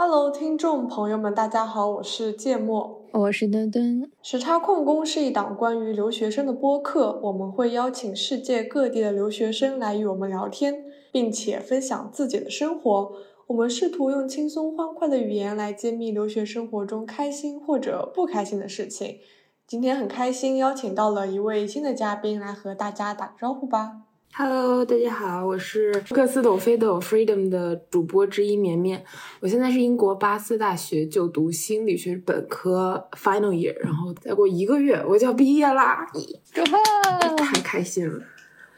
Hello，听众朋友们，大家好，我是芥末，我是墩墩。时差矿工是一档关于留学生的播客，我们会邀请世界各地的留学生来与我们聊天，并且分享自己的生活。我们试图用轻松欢快的语言来揭秘留学生活中开心或者不开心的事情。今天很开心邀请到了一位新的嘉宾来和大家打个招呼吧。Hello，大家好，我是克斯斗非斗 Freedom 的主播之一绵绵。我现在是英国巴斯大学就读心理学本科 Final Year，然后再过一个月我就要毕业啦，祝贺！太开心了，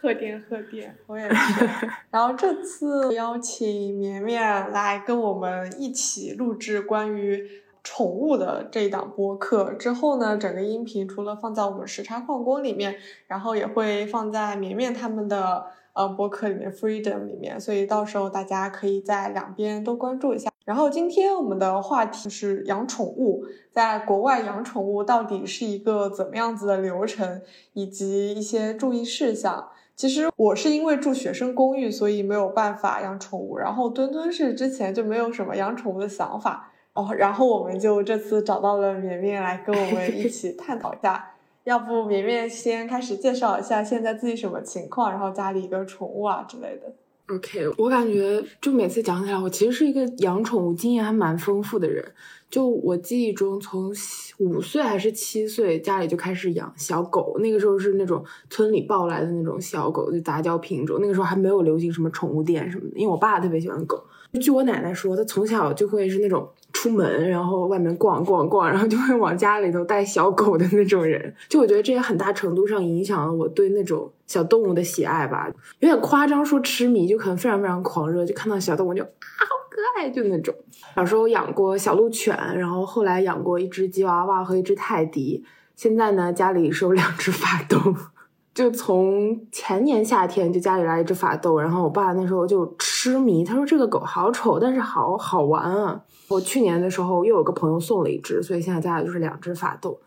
贺电贺电，我也是。然后这次邀请绵绵来跟我们一起录制关于。宠物的这一档播客之后呢，整个音频除了放在我们时差矿工里面，然后也会放在绵绵他们的呃播客里面，Freedom 里面，所以到时候大家可以在两边都关注一下。然后今天我们的话题是养宠物，在国外养宠物到底是一个怎么样子的流程，以及一些注意事项。其实我是因为住学生公寓，所以没有办法养宠物。然后墩墩是之前就没有什么养宠物的想法。哦，然后我们就这次找到了绵绵来跟我们一起探讨一下，要不绵绵先开始介绍一下现在自己什么情况，然后家里一个宠物啊之类的。OK，我感觉就每次讲起来，我其实是一个养宠物经验还蛮丰富的人。就我记忆中，从五岁还是七岁，家里就开始养小狗，那个时候是那种村里抱来的那种小狗，就杂交品种。那个时候还没有流行什么宠物店什么的，因为我爸特别喜欢狗。据我奶奶说，她从小就会是那种。出门，然后外面逛逛逛，然后就会往家里头带小狗的那种人，就我觉得这也很大程度上影响了我对那种小动物的喜爱吧。有点夸张说痴迷，就可能非常非常狂热，就看到小动物就啊好可爱，就那种。小时候养过小鹿犬，然后后来养过一只吉娃娃和一只泰迪，现在呢家里是有两只法斗。就从前年夏天就家里来一只法斗，然后我爸那时候就痴迷，他说这个狗好丑，但是好好玩啊。我去年的时候又有个朋友送了一只，所以现在家里就是两只法斗。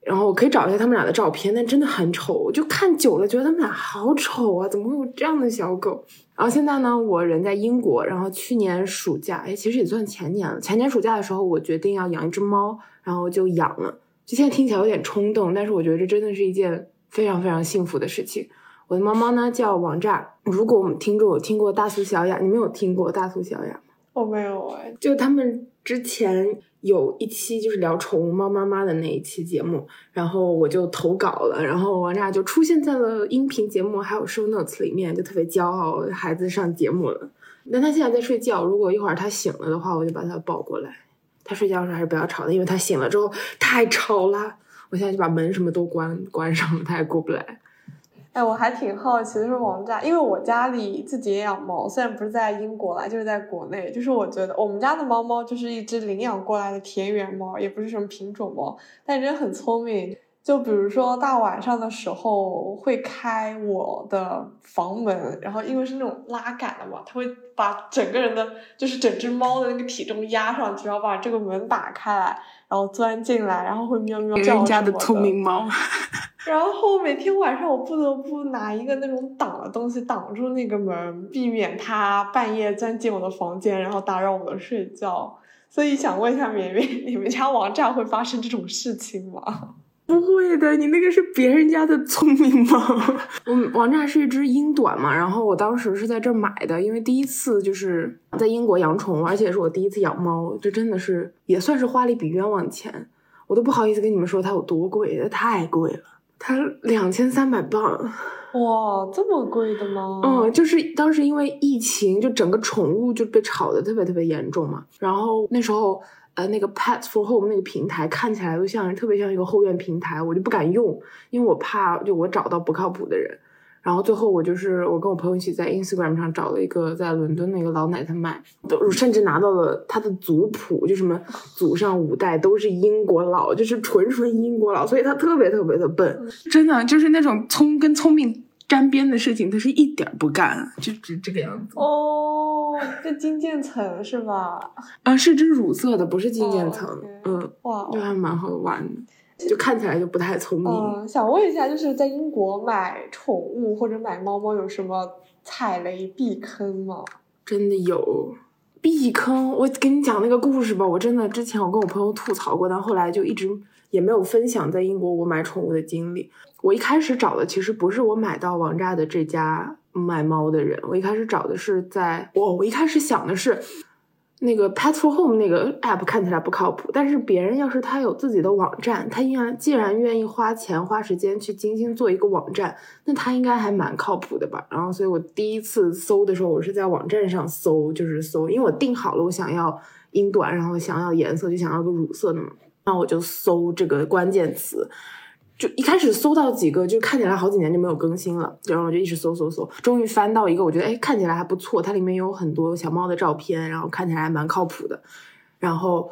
然后我可以找一下他们俩的照片，但真的很丑，我就看久了觉得他们俩好丑啊！怎么会有这样的小狗？然后现在呢，我人在英国，然后去年暑假，哎，其实也算前年了。前年暑假的时候，我决定要养一只猫，然后就养了。就现在听起来有点冲动，但是我觉得这真的是一件非常非常幸福的事情。我的猫猫呢叫王炸。如果我们听众有听过大苏小雅，你们有听过大苏小雅？我没有哎，就他们之前有一期就是聊宠物猫妈妈的那一期节目，然后我就投稿了，然后王炸就出现在了音频节目还有 show notes 里面，就特别骄傲，孩子上节目了。但他现在在睡觉，如果一会儿他醒了的话，我就把他抱过来。他睡觉的时候还是不要吵的，因为他醒了之后太吵了。我现在就把门什么都关关上了，他也过不来。哎，我还挺好奇，就是王炸，因为我家里自己也养猫，虽然不是在英国啦，就是在国内。就是我觉得我们家的猫猫就是一只领养过来的田园猫，也不是什么品种猫，但真的很聪明。就比如说大晚上的时候会开我的房门，然后因为是那种拉杆的嘛，它会把整个人的，就是整只猫的那个体重压上去，然后把这个门打开来。然后钻进来，然后会喵喵叫人家的聪明猫。然后每天晚上我不得不拿一个那种挡的东西挡住那个门，避免它半夜钻进我的房间，然后打扰我的睡觉。所以想问一下绵绵，你们家王炸会发生这种事情吗？不会的，你那个是别人家的聪明猫。我王炸是一只英短嘛，然后我当时是在这儿买的，因为第一次就是在英国养宠物，而且是我第一次养猫，这真的是也算是花了一笔冤枉钱。我都不好意思跟你们说它有多贵，它太贵了，它两千三百磅。哇，这么贵的吗？嗯，就是当时因为疫情，就整个宠物就被炒的特别特别严重嘛，然后那时候。呃，那个 Pets for Home 那个平台看起来都像特别像一个后院平台，我就不敢用，因为我怕就我找到不靠谱的人。然后最后我就是我跟我朋友一起在 Instagram 上找了一个在伦敦的一个老奶奶卖，都甚至拿到了她的族谱，就什么祖上五代都是英国佬，就是纯纯英国佬，所以她特别特别的笨，真的就是那种聪跟聪明。沾边的事情，他是一点不干，就只这个样子。哦，这金渐层是吧？啊，是只乳色的，不是金渐层。嗯，哇，就还蛮好玩的，就看起来就不太聪明。嗯，想问一下，就是在英国买宠物或者买猫猫有什么踩雷避坑吗？真的有，避坑。我给你讲那个故事吧，我真的之前我跟我朋友吐槽过，但后来就一直也没有分享在英国我买宠物的经历。我一开始找的其实不是我买到王炸的这家卖猫的人，我一开始找的是在我我一开始想的是。那个 Pet for Home 那个 app 看起来不靠谱，但是别人要是他有自己的网站，他依然既然愿意花钱花时间去精心做一个网站，那他应该还蛮靠谱的吧。然后，所以我第一次搜的时候，我是在网站上搜，就是搜，因为我定好了我想要英短，然后想要颜色，就想要个乳色的嘛，那我就搜这个关键词。就一开始搜到几个，就看起来好几年就没有更新了，然后我就一直搜搜搜，终于翻到一个，我觉得哎看起来还不错，它里面有很多小猫的照片，然后看起来还蛮靠谱的，然后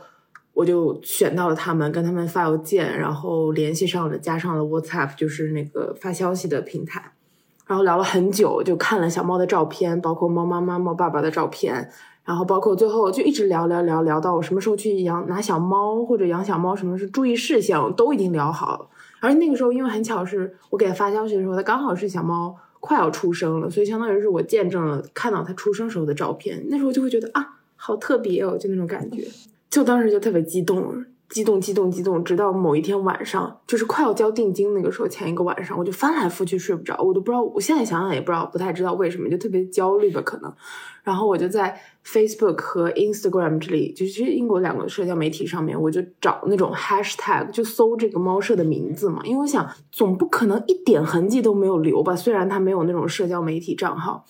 我就选到了他们，跟他们发邮件，然后联系上了，加上了 WhatsApp，就是那个发消息的平台，然后聊了很久，就看了小猫的照片，包括猫妈妈、猫爸爸的照片，然后包括最后就一直聊聊聊聊到我什么时候去养拿小猫或者养小猫，什么是注意事项都已经聊好了。而那个时候，因为很巧是我给他发消息的时候，他刚好是小猫快要出生了，所以相当于是我见证了看到它出生时候的照片。那时候就会觉得啊，好特别哦，就那种感觉，就当时就特别激动。激动，激动，激动，直到某一天晚上，就是快要交定金那个时候，前一个晚上，我就翻来覆去睡不着，我都不知道，我现在想想也不知道，不太知道为什么，就特别焦虑吧，可能。然后我就在 Facebook 和 Instagram 这里，就是英国两个社交媒体上面，我就找那种 Hashtag，就搜这个猫舍的名字嘛，因为我想总不可能一点痕迹都没有留吧，虽然它没有那种社交媒体账号。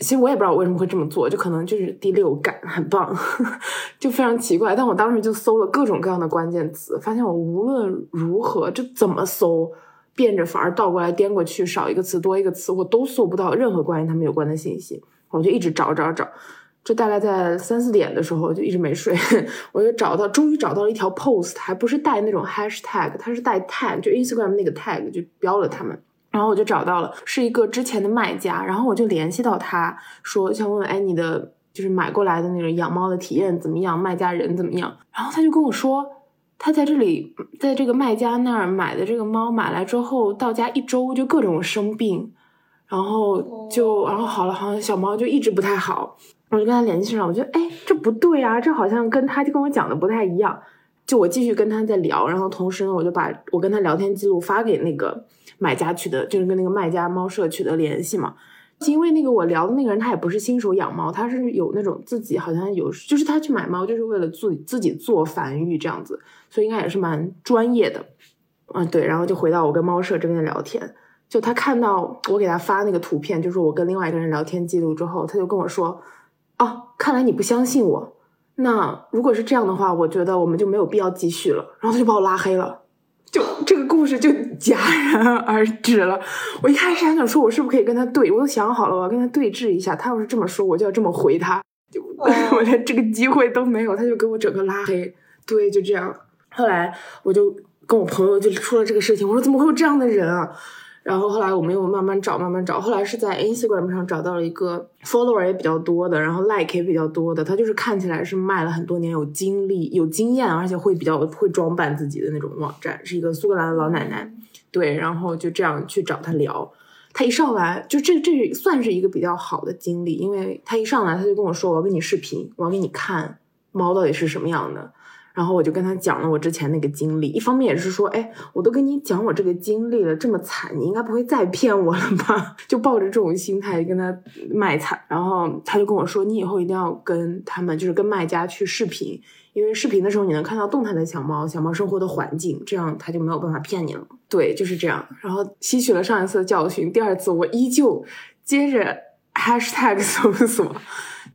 其实我也不知道我为什么会这么做，就可能就是第六感很棒，就非常奇怪。但我当时就搜了各种各样的关键词，发现我无论如何就怎么搜，变着法儿倒过来颠过去，少一个词多一个词，我都搜不到任何关于他们有关的信息。我就一直找找找，就大概在三四点的时候就一直没睡，我就找到，终于找到了一条 post，还不是带那种 hashtag，它是带 tag，就 Instagram 那个 tag 就标了他们。然后我就找到了，是一个之前的卖家，然后我就联系到他，说想问问，哎，你的就是买过来的那种养猫的体验怎么样？卖家人怎么样？然后他就跟我说，他在这里，在这个卖家那儿买的这个猫买来之后，到家一周就各种生病，然后就然后好了，好像小猫就一直不太好。我就跟他联系上，我觉得，哎，这不对啊，这好像跟他就跟我讲的不太一样。就我继续跟他在聊，然后同时呢，我就把我跟他聊天记录发给那个。买家取得就是跟那个卖家猫舍取得联系嘛，因为那个我聊的那个人他也不是新手养猫，他是有那种自己好像有，就是他去买猫就是为了自自己做繁育这样子，所以应该也是蛮专业的。嗯，对，然后就回到我跟猫舍这边聊天，就他看到我给他发那个图片，就是我跟另外一个人聊天记录之后，他就跟我说：“哦，看来你不相信我，那如果是这样的话，我觉得我们就没有必要继续了。”然后他就把我拉黑了。就这个故事就戛然而止了。我一开始还想说，我是不是可以跟他对？我都想好了，我要跟他对峙一下。他要是这么说，我就要这么回他。就 我连这个机会都没有，他就给我整个拉黑。对，就这样。后来我就跟我朋友就出了这个事情，我说怎么会有这样的人啊？然后后来我们又慢慢找，慢慢找。后来是在 Instagram 上找到了一个 follower 也比较多的，然后 like 也比较多的。他就是看起来是卖了很多年，有经历、有经验，而且会比较会装扮自己的那种网站，是一个苏格兰的老奶奶。对，然后就这样去找他聊。他一上来就这这算是一个比较好的经历，因为他一上来他就跟我说：“我要跟你视频，我要给你看猫到底是什么样的。”然后我就跟他讲了我之前那个经历，一方面也是说，哎，我都跟你讲我这个经历了，这么惨，你应该不会再骗我了吧？就抱着这种心态跟他卖惨。然后他就跟我说，你以后一定要跟他们，就是跟卖家去视频，因为视频的时候你能看到动态的小猫，小猫生活的环境，这样他就没有办法骗你了。对，就是这样。然后吸取了上一次的教训，第二次我依旧接着 hashtag 搜索。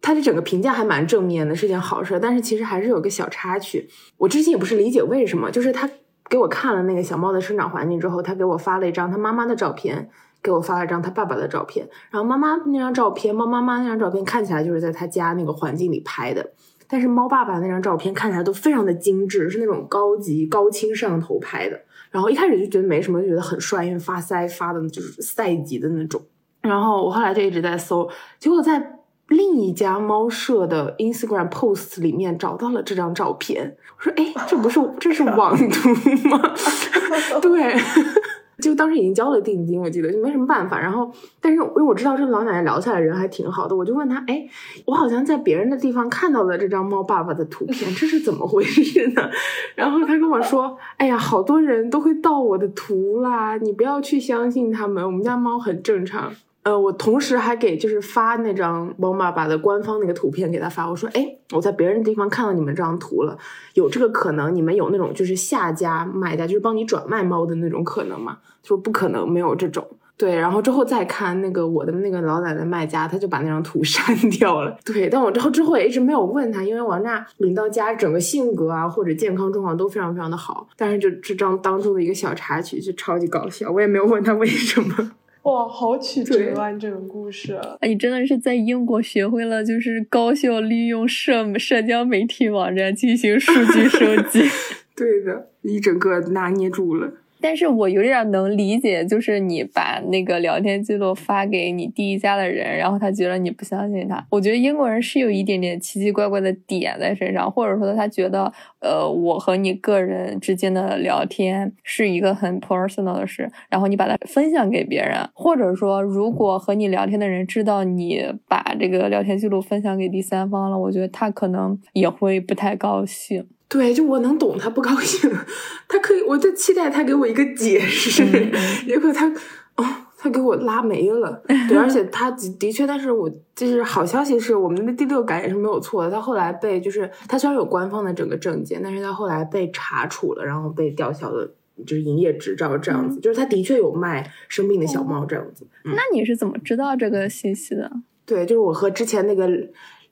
他的整个评价还蛮正面的，是件好事。但是其实还是有个小插曲，我之前也不是理解为什么，就是他给我看了那个小猫的生长环境之后，他给我发了一张他妈妈的照片，给我发了一张他爸爸的照片。然后妈妈那张照片，猫妈妈那张照片看起来就是在他家那个环境里拍的，但是猫爸爸那张照片看起来都非常的精致，是那种高级高清摄像头拍的。然后一开始就觉得没什么，就觉得很帅，因为发腮发的就是赛级的那种。然后我后来就一直在搜，结果在。另一家猫舍的 Instagram post 里面找到了这张照片，我说：“哎，这不是这是网 图吗？” 对，就当时已经交了定金，我记得就没什么办法。然后，但是因为我知道这个老奶奶聊起来人还挺好的，我就问她，哎，我好像在别人的地方看到了这张猫爸爸的图片，这是怎么回事呢？然后她跟我说，哎呀，好多人都会盗我的图啦，你不要去相信他们，我们家猫很正常。呃，我同时还给就是发那张猫爸爸的官方那个图片给他发，我说，哎，我在别人地方看到你们这张图了，有这个可能，你们有那种就是下家卖家，就是帮你转卖猫的那种可能吗？说不可能，没有这种。对，然后之后再看那个我的那个老奶奶卖家，他就把那张图 删掉了。对，但我之后之后也一直没有问他，因为王娜领到家整个性格啊或者健康状况都非常非常的好，但是就这张当中的一个小插曲就超级搞笑，我也没有问他为什么。哇，好曲折啊！这个故事，你真的是在英国学会了，就是高效利用社社交媒体网站进行数据收集。对的，一整个拿捏住了。但是我有点能理解，就是你把那个聊天记录发给你第一家的人，然后他觉得你不相信他。我觉得英国人是有一点点奇奇怪怪的点在身上，或者说他觉得，呃，我和你个人之间的聊天是一个很 personal 的事，然后你把它分享给别人，或者说如果和你聊天的人知道你把这个聊天记录分享给第三方了，我觉得他可能也会不太高兴。对，就我能懂他不高兴，他可以，我在期待他给我一个解释，结果他，哦，他给我拉没了。对，而且他的确，但是我就是好消息是，我们的第六感也是没有错的。他后来被就是他虽然有官方的整个证件，但是他后来被查处了，然后被吊销了就是营业执照这样子。就是他的确有卖生病的小猫这样子。那你是怎么知道这个信息的？对，就是我和之前那个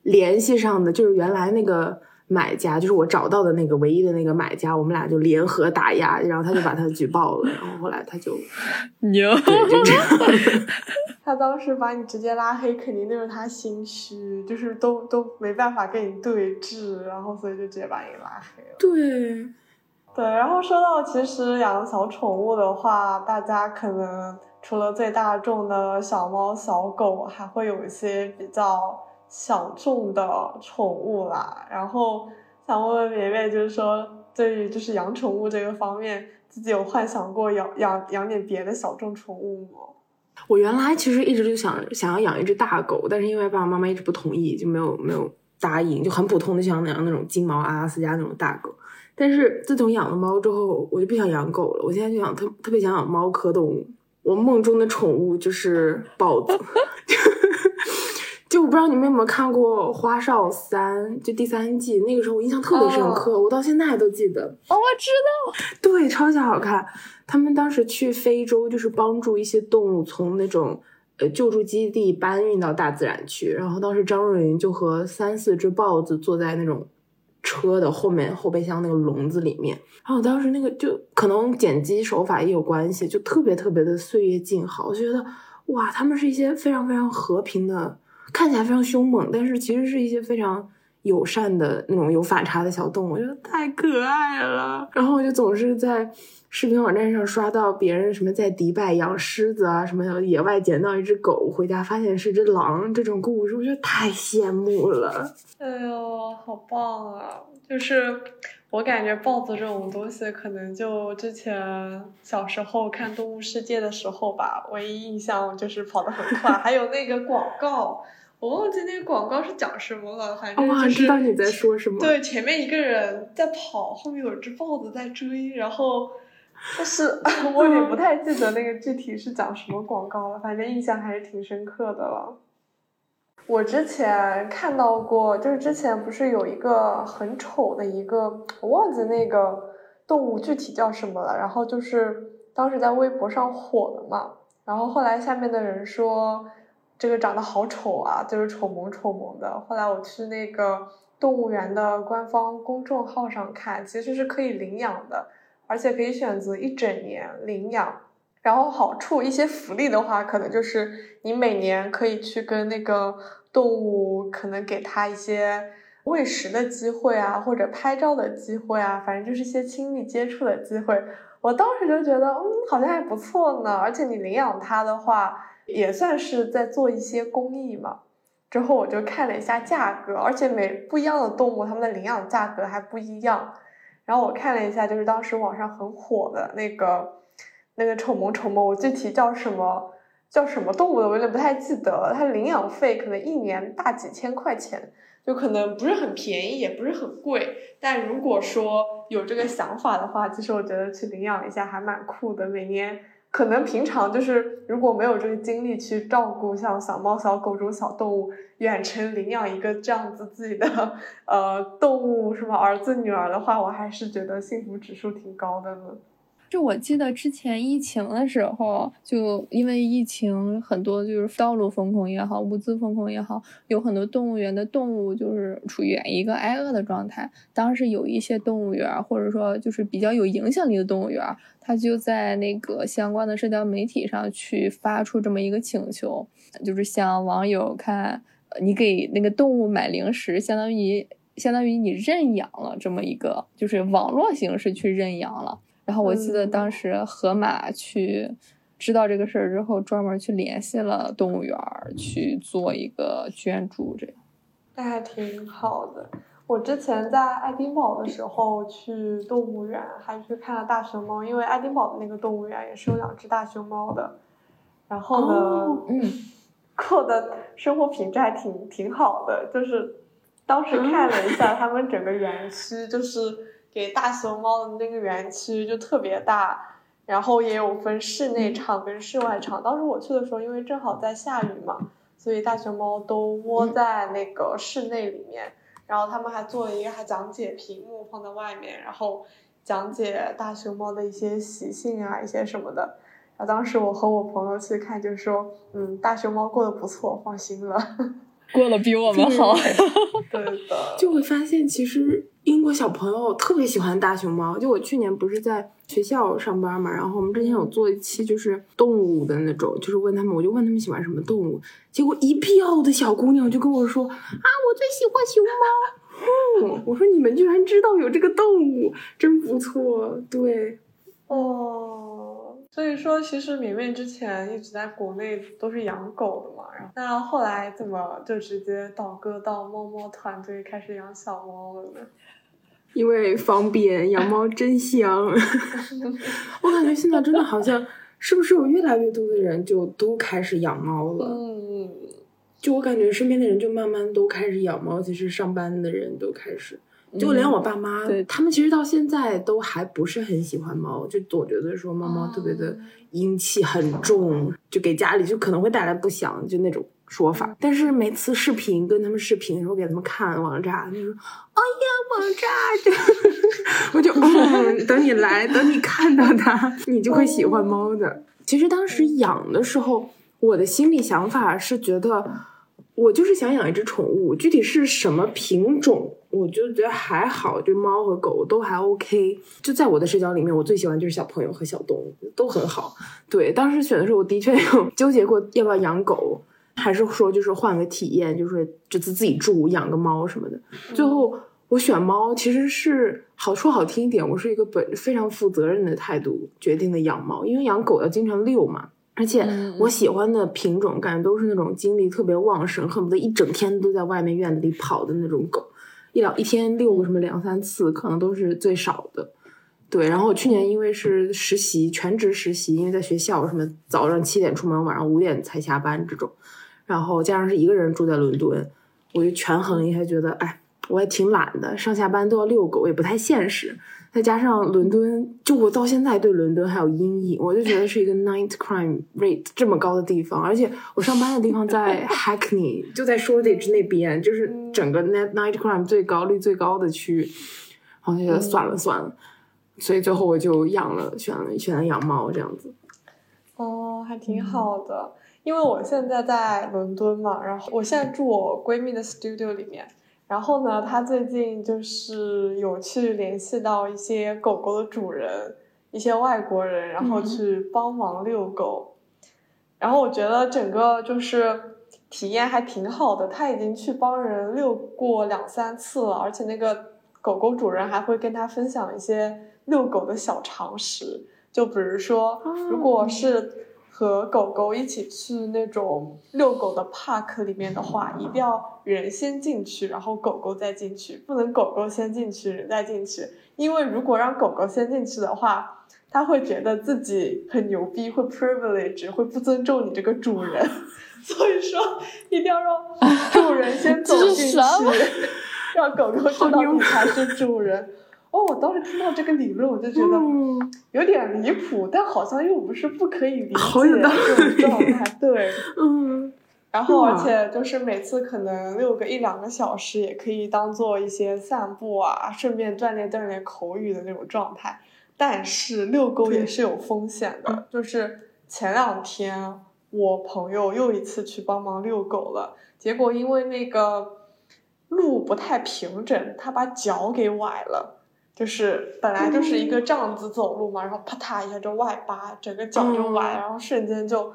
联系上的，就是原来那个。买家就是我找到的那个唯一的那个买家，我们俩就联合打压，然后他就把他举报了，然后后来他就牛。他当时把你直接拉黑，肯定就是他心虚，就是都都没办法跟你对峙，然后所以就直接把你拉黑了。对，对。然后说到其实养小宠物的话，大家可能除了最大众的小猫小狗，还会有一些比较。小众的宠物啦，然后想问问绵绵，就是说对于就是养宠物这个方面，自己有幻想过养养养点别的小众宠物吗？我原来其实一直就想想要养一只大狗，但是因为爸爸妈妈一直不同意，就没有没有答应，就很普通的想养那种金毛阿拉斯加那种大狗。但是自从养了猫之后，我就不想养狗了，我现在就想特特别想养猫科动物。我梦中的宠物就是豹子。就我不知道你们有没有看过《花少三》，就第三季，那个时候我印象特别深刻，我到现在都记得。哦，我知道，对，超级好看。他们当时去非洲，就是帮助一些动物从那种呃救助基地搬运到大自然去。然后当时张若昀就和三四只豹子坐在那种车的后面后备箱那个笼子里面。然后当时那个就可能剪辑手法也有关系，就特别特别的岁月静好。我觉得哇，他们是一些非常非常和平的。看起来非常凶猛，但是其实是一些非常友善的那种有反差的小动物，我觉得太可爱了。然后我就总是在视频网站上刷到别人什么在迪拜养狮子啊，什么野外捡到一只狗回家发现是只狼这种故事，我觉得太羡慕了。哎呦，好棒啊！就是我感觉豹子这种东西，可能就之前小时候看《动物世界》的时候吧，唯一印象就是跑得很快，还有那个广告。我忘记那个广告是讲什么了，反正就是知道你在说什么。对，前面一个人在跑，后面有只豹子在追，然后，但是 我也不太记得那个具体是讲什么广告了，反正印象还是挺深刻的了。我之前看到过，就是之前不是有一个很丑的一个，我忘记那个动物具体叫什么了，然后就是当时在微博上火了嘛，然后后来下面的人说。这个长得好丑啊，就是丑萌丑萌的。后来我去那个动物园的官方公众号上看，其实是可以领养的，而且可以选择一整年领养。然后好处一些福利的话，可能就是你每年可以去跟那个动物，可能给它一些喂食的机会啊，或者拍照的机会啊，反正就是一些亲密接触的机会。我当时就觉得，嗯，好像还不错呢。而且你领养它的话。也算是在做一些公益嘛。之后我就看了一下价格，而且每不一样的动物，它们的领养价格还不一样。然后我看了一下，就是当时网上很火的那个，那个丑萌丑萌，我具体叫什么叫什么动物的，我有点不太记得了。它领养费可能一年大几千块钱，就可能不是很便宜，也不是很贵。但如果说有这个想法的话，其实我觉得去领养一下还蛮酷的。每年可能平常就是如果没有这个精力去照顾像小猫小狗这种小动物，远程领养一个这样子自己的呃动物什么儿子女儿的话，我还是觉得幸福指数挺高的呢。就我记得之前疫情的时候，就因为疫情，很多就是道路封控也好，物资封控也好，有很多动物园的动物就是处于一个挨饿的状态。当时有一些动物园，或者说就是比较有影响力的动物园，它就在那个相关的社交媒体上去发出这么一个请求，就是向网友看，你给那个动物买零食，相当于相当于你认养了这么一个，就是网络形式去认养了。然后我记得当时河马去知道这个事儿之后，专门去联系了动物园去做一个捐助，这样。那还挺好的。我之前在爱丁堡的时候去动物园，还去看了大熊猫，因为爱丁堡的那个动物园也是有两只大熊猫的。然后呢，嗯，过的生活品质还挺挺好的，就是当时看了一下他们整个园区，就是。给大熊猫的那个园区就特别大，然后也有分室内场跟室外场。当时我去的时候，因为正好在下雨嘛，所以大熊猫都窝在那个室内里面。然后他们还做了一个还讲解屏幕放在外面，然后讲解大熊猫的一些习性啊，一些什么的。然后当时我和我朋友去看，就说，嗯，大熊猫过得不错，放心了。过得比我们好，对的，就会发现其实英国小朋友特别喜欢大熊猫。就我去年不是在学校上班嘛，然后我们之前有做一期就是动物的那种，就是问他们，我就问他们喜欢什么动物，结果一票的小姑娘就跟我说啊，我最喜欢熊猫。嗯，我说你们居然知道有这个动物，真不错。对，哦。所以说，其实绵绵之前一直在国内都是养狗的嘛，然后那后来怎么就直接倒戈到猫猫团队开始养小猫了呢？因为方便，养猫 真香。我感觉现在真的好像，是不是有越来越多的人就都开始养猫了？嗯，就我感觉身边的人就慢慢都开始养猫，其实上班的人都开始。就连我爸妈，他们其实到现在都还不是很喜欢猫，就总觉得说猫猫特别的阴气很重，就给家里就可能会带来不祥，就那种说法。但是每次视频跟他们视频的时候，给他们看王炸，他说：“哎呀，王炸！”就 我就嗯，等你来，等你看到它，你就会喜欢猫的。其实当时养的时候，我的心里想法是觉得，我就是想养一只宠物，具体是什么品种。我就觉得还好，就猫和狗都还 OK。就在我的社交里面，我最喜欢就是小朋友和小动物，都很好。对，当时选的时候，我的确有纠结过要不要养狗，还是说就是换个体验，就是这次自己住养个猫什么的。最后我选猫，其实是好说好听一点，我是一个本非常负责任的态度决定的养猫，因为养狗要经常遛嘛，而且我喜欢的品种感觉都是那种精力特别旺盛，恨不得一整天都在外面院子里跑的那种狗。一两一天遛个什么两三次，可能都是最少的。对，然后我去年因为是实习，全职实习，因为在学校什么早上七点出门，晚上五点才下班这种，然后加上是一个人住在伦敦，我就权衡一下，觉得哎，我也挺懒的，上下班都要遛狗，也不太现实。再加上伦敦，就我到现在对伦敦还有阴影，我就觉得是一个 night crime rate 这么高的地方，而且我上班的地方在 Hackney，就在 Shoreditch 那边，就是整个 night night crime 最高率最高的区域，我就觉得算了算了，所以最后我就养了，选了选了养猫这样子。哦，还挺好的，因为我现在在伦敦嘛，然后我现在住我闺蜜的 studio 里面。然后呢，他最近就是有去联系到一些狗狗的主人，一些外国人，然后去帮忙遛狗。然后我觉得整个就是体验还挺好的。他已经去帮人遛过两三次了，而且那个狗狗主人还会跟他分享一些遛狗的小常识，就比如说，如果是。和狗狗一起去那种遛狗的 park 里面的话，一定要人先进去，然后狗狗再进去，不能狗狗先进去，人再进去。因为如果让狗狗先进去的话，它会觉得自己很牛逼，会 privilege，会不尊重你这个主人。所以说，一定要让主人先走进去，让狗狗知道你才是主人。哦，我当时听到这个理论，我就觉得有点离谱，但好像又不是不可以理解这种状态。对，嗯。然后，而且就是每次可能遛个一两个小时，也可以当做一些散步啊，顺便锻炼锻炼口语的那种状态。但是遛狗也是有风险的，就是前两天我朋友又一次去帮忙遛狗了，结果因为那个路不太平整，他把脚给崴了。就是本来就是一个这样子走路嘛，然后啪嗒一下就外八，整个脚就崴，然后瞬间就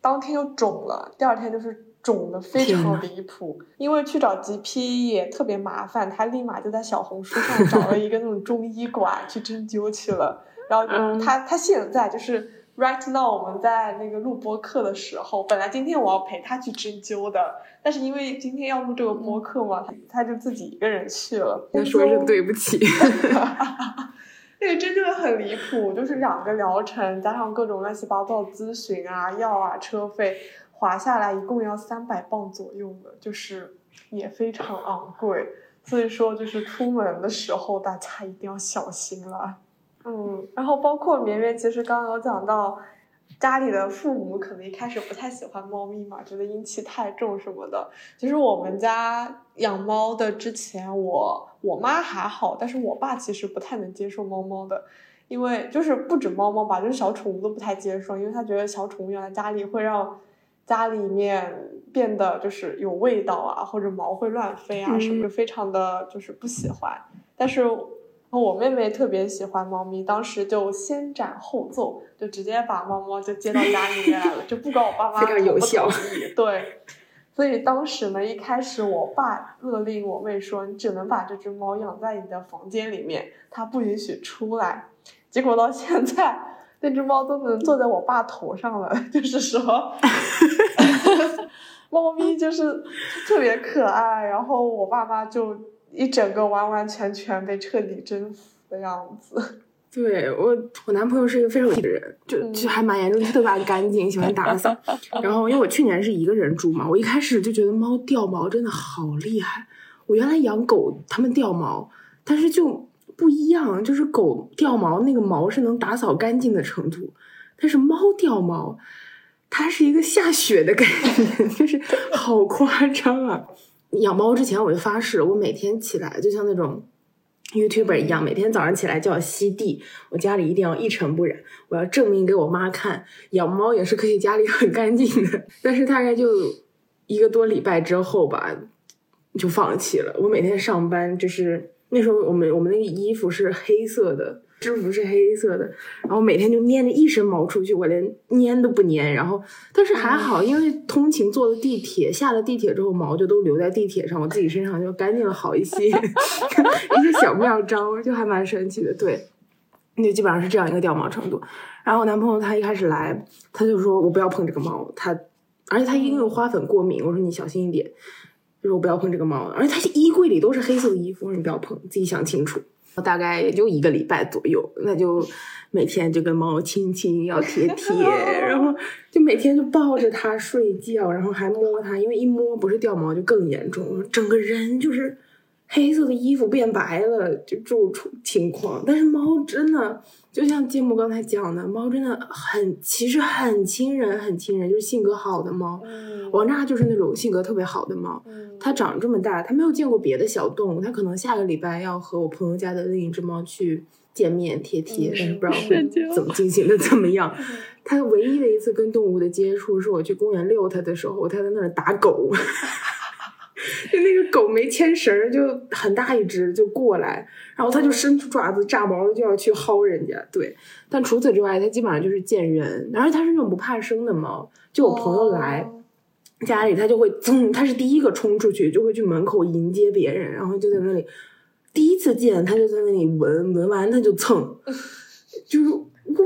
当天就肿了，第二天就是肿的非常离谱。因为去找 GP 也特别麻烦，他立马就在小红书上找了一个那种中医馆去针灸去了。然后他他现在就是。Right now，我们在那个录播课的时候，本来今天我要陪他去针灸的，但是因为今天要录这个播客嘛，他他就自己一个人去了。他说一声对不起。那个针灸 很离谱，就是两个疗程加上各种乱七八糟咨询啊、药啊、车费，划下来一共要三百磅左右的，就是也非常昂贵。所以说，就是出门的时候大家一定要小心了。嗯，然后包括绵绵，其实刚刚有讲到，家里的父母可能一开始不太喜欢猫咪嘛，觉得阴气太重什么的。其实我们家养猫的之前，我我妈还好，但是我爸其实不太能接受猫猫的，因为就是不止猫猫吧，就是小宠物都不太接受，因为他觉得小宠物养在家里会让家里面变得就是有味道啊，或者毛会乱飞啊，什么就非常的就是不喜欢。但是。我妹妹特别喜欢猫咪，当时就先斩后奏，就直接把猫猫就接到家里面来了，就不管我爸妈同不同意。对，所以当时呢，一开始我爸勒令我妹说，你只能把这只猫养在你的房间里面，它不允许出来。结果到现在，那只猫都能坐在我爸头上了，就是说 猫咪就是特别可爱，然后我爸妈就。一整个完完全全被彻底征服的样子。对我，我男朋友是一个非常有的人，就就还蛮严重，特别爱干净，喜欢打扫。然后因为我去年是一个人住嘛，我一开始就觉得猫掉毛真的好厉害。我原来养狗，它们掉毛，但是就不一样，就是狗掉毛那个毛是能打扫干净的程度，但是猫掉毛，它是一个下雪的概念，就是好夸张啊。养猫之前我就发誓，我每天起来就像那种 YouTuber 一样，每天早上起来就要吸地，我家里一定要一尘不染，我要证明给我妈看，养猫也是可以家里 很干净的。但是大概就一个多礼拜之后吧，就放弃了。我每天上班就是那时候我们我们那个衣服是黑色的。制服是黑色的，然后每天就粘着一身毛出去，我连粘都不粘。然后，但是还好，因为通勤坐了地铁，下了地铁之后毛就都留在地铁上，我自己身上就干净了好一些。一些小妙招就还蛮神奇的，对，就基本上是这样一个掉毛程度。然后我男朋友他一开始来，他就说我不要碰这个猫，他而且他因为花粉过敏，我说你小心一点，就是我不要碰这个猫。而且他衣柜里都是黑色的衣服，我说你不要碰，自己想清楚。大概也就一个礼拜左右，那就每天就跟猫亲亲，要贴 贴，然后就每天就抱着它睡觉，然后还摸它，因为一摸不是掉毛就更严重，整个人就是黑色的衣服变白了，就这种情况。但是猫真的。就像芥末刚才讲的，猫真的很，其实很亲人，很亲人，就是性格好的猫。王炸就是那种性格特别好的猫。它长这么大，它没有见过别的小动物，它可能下个礼拜要和我朋友家的另一只猫去见面贴贴，但是不知道会怎么进行的怎么样。它唯一的一次跟动物的接触是我去公园遛它的时候，它在那儿打狗。就那个狗没牵绳儿，就很大一只就过来，然后它就伸出爪子炸毛就要去薅人家。对，但除此之外，它基本上就是见人，而且它是那种不怕生的猫。就我朋友来家里，它就会噌，它是第一个冲出去，就会去门口迎接别人，然后就在那里第一次见，它就在那里闻，闻完它就蹭，就是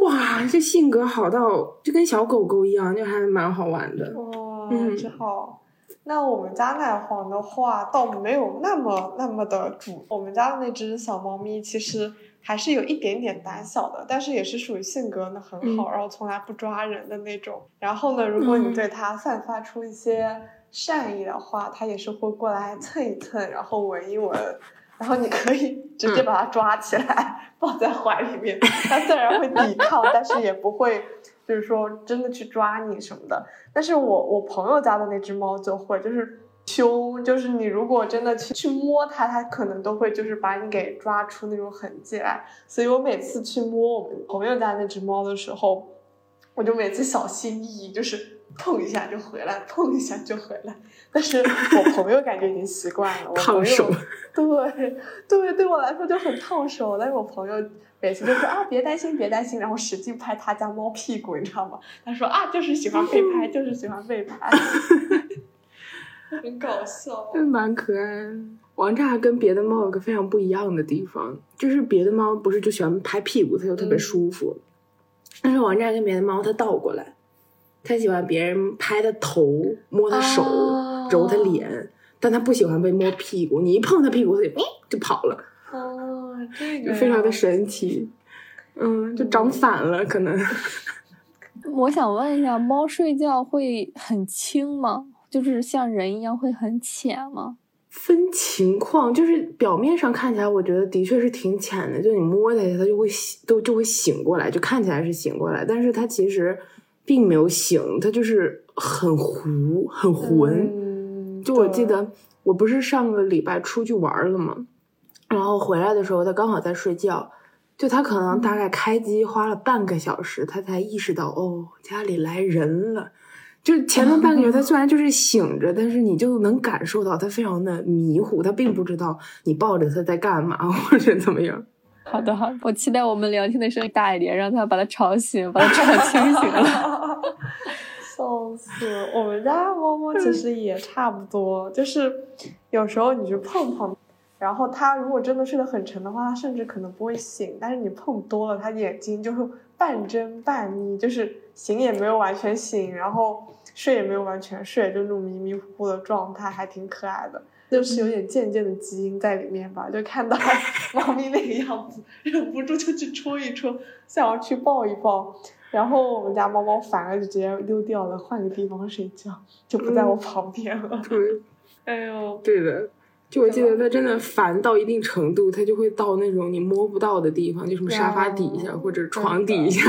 哇，这性格好到就跟小狗狗一样，就还蛮好玩的。哇，嗯真好。那我们家奶黄的话，倒没有那么那么的主。我们家的那只小猫咪其实还是有一点点胆小的，但是也是属于性格呢很好，嗯然后从来不抓人的那种。然后呢，如果你嗯对它散发出一些善意的话，它也是会过来蹭一蹭，然后闻一闻。然后你可以直接把它抓起来，抱在怀里面。它虽然会抵抗，但是也不会，就是说真的去抓你什么的。但是我我朋友家的那只猫就会，就是凶，就是你如果真的去去摸它，它可能都会就是把你给抓出那种痕迹来。所以我每次去摸我们朋友家那只猫的时候，我就每次小心翼翼，就是碰一下就回来，碰一下就回来。但是我朋友感觉已经习惯了，我朋友对对，对我来说就很烫手。但是我朋友每次就说啊，别担心，别担心，然后使劲拍他家猫屁股，你知道吗？他说啊，就是喜欢被拍，就是喜欢被拍，很搞笑。真蛮可爱。王炸跟别的猫有个非常不一样的地方，就是别的猫不是就喜欢拍屁股，它就特别嗯舒服。但是王炸跟别的猫它倒过来，它喜欢别人拍他头、摸他手、哦揉他脸，但他不喜欢被摸屁股。你一碰他屁股，他就嗯就跑了，哦，这个就非常的神奇。嗯，就长反了，可能。我想问一下，猫睡觉会很轻吗？就是像人一样会很浅吗？分情况，就是表面上看起来，我觉得的确是挺浅的，就你摸它一下，它就会醒，都就会醒过来，就看起来是醒过来，但是它其实并没有醒，他就是很糊、很浑。嗯，就我记得，我不是上个礼拜出去玩了吗，然后回来的时候，他刚好在睡觉，就他可能大概开机花了半个小时，他才意识到哦，家里来人了。就前面半个小时，它虽然就是醒着，但是你就能感受到他非常的迷糊，他并不知道你抱着他在干嘛 或者怎么样。好的，好的，我期待我们聊天的声音大一点，让他把他吵醒，把他吵清醒了。笑死！我们家猫猫其实也差不多，就是有时候你去碰碰，然后它如果真的睡得很沉的话，它甚至可能不会醒，但是你碰多了，它眼睛就是半睁半眯，就是醒也没有完全醒，然后睡也没有完全睡，就那种迷迷糊糊的状态，还挺可爱的。就是有点贱贱的基因在里面吧，就看到 猫咪那个样子，忍不住就去戳一戳，想要去抱一抱。然后我们家猫猫反而就直接溜掉了，换个地方睡觉，就不在我旁边了。对，哎呦，对的。就我记得它真的烦到一定程度，它就会到那种你摸不到的地方，就什么沙发底下哦或者床底下。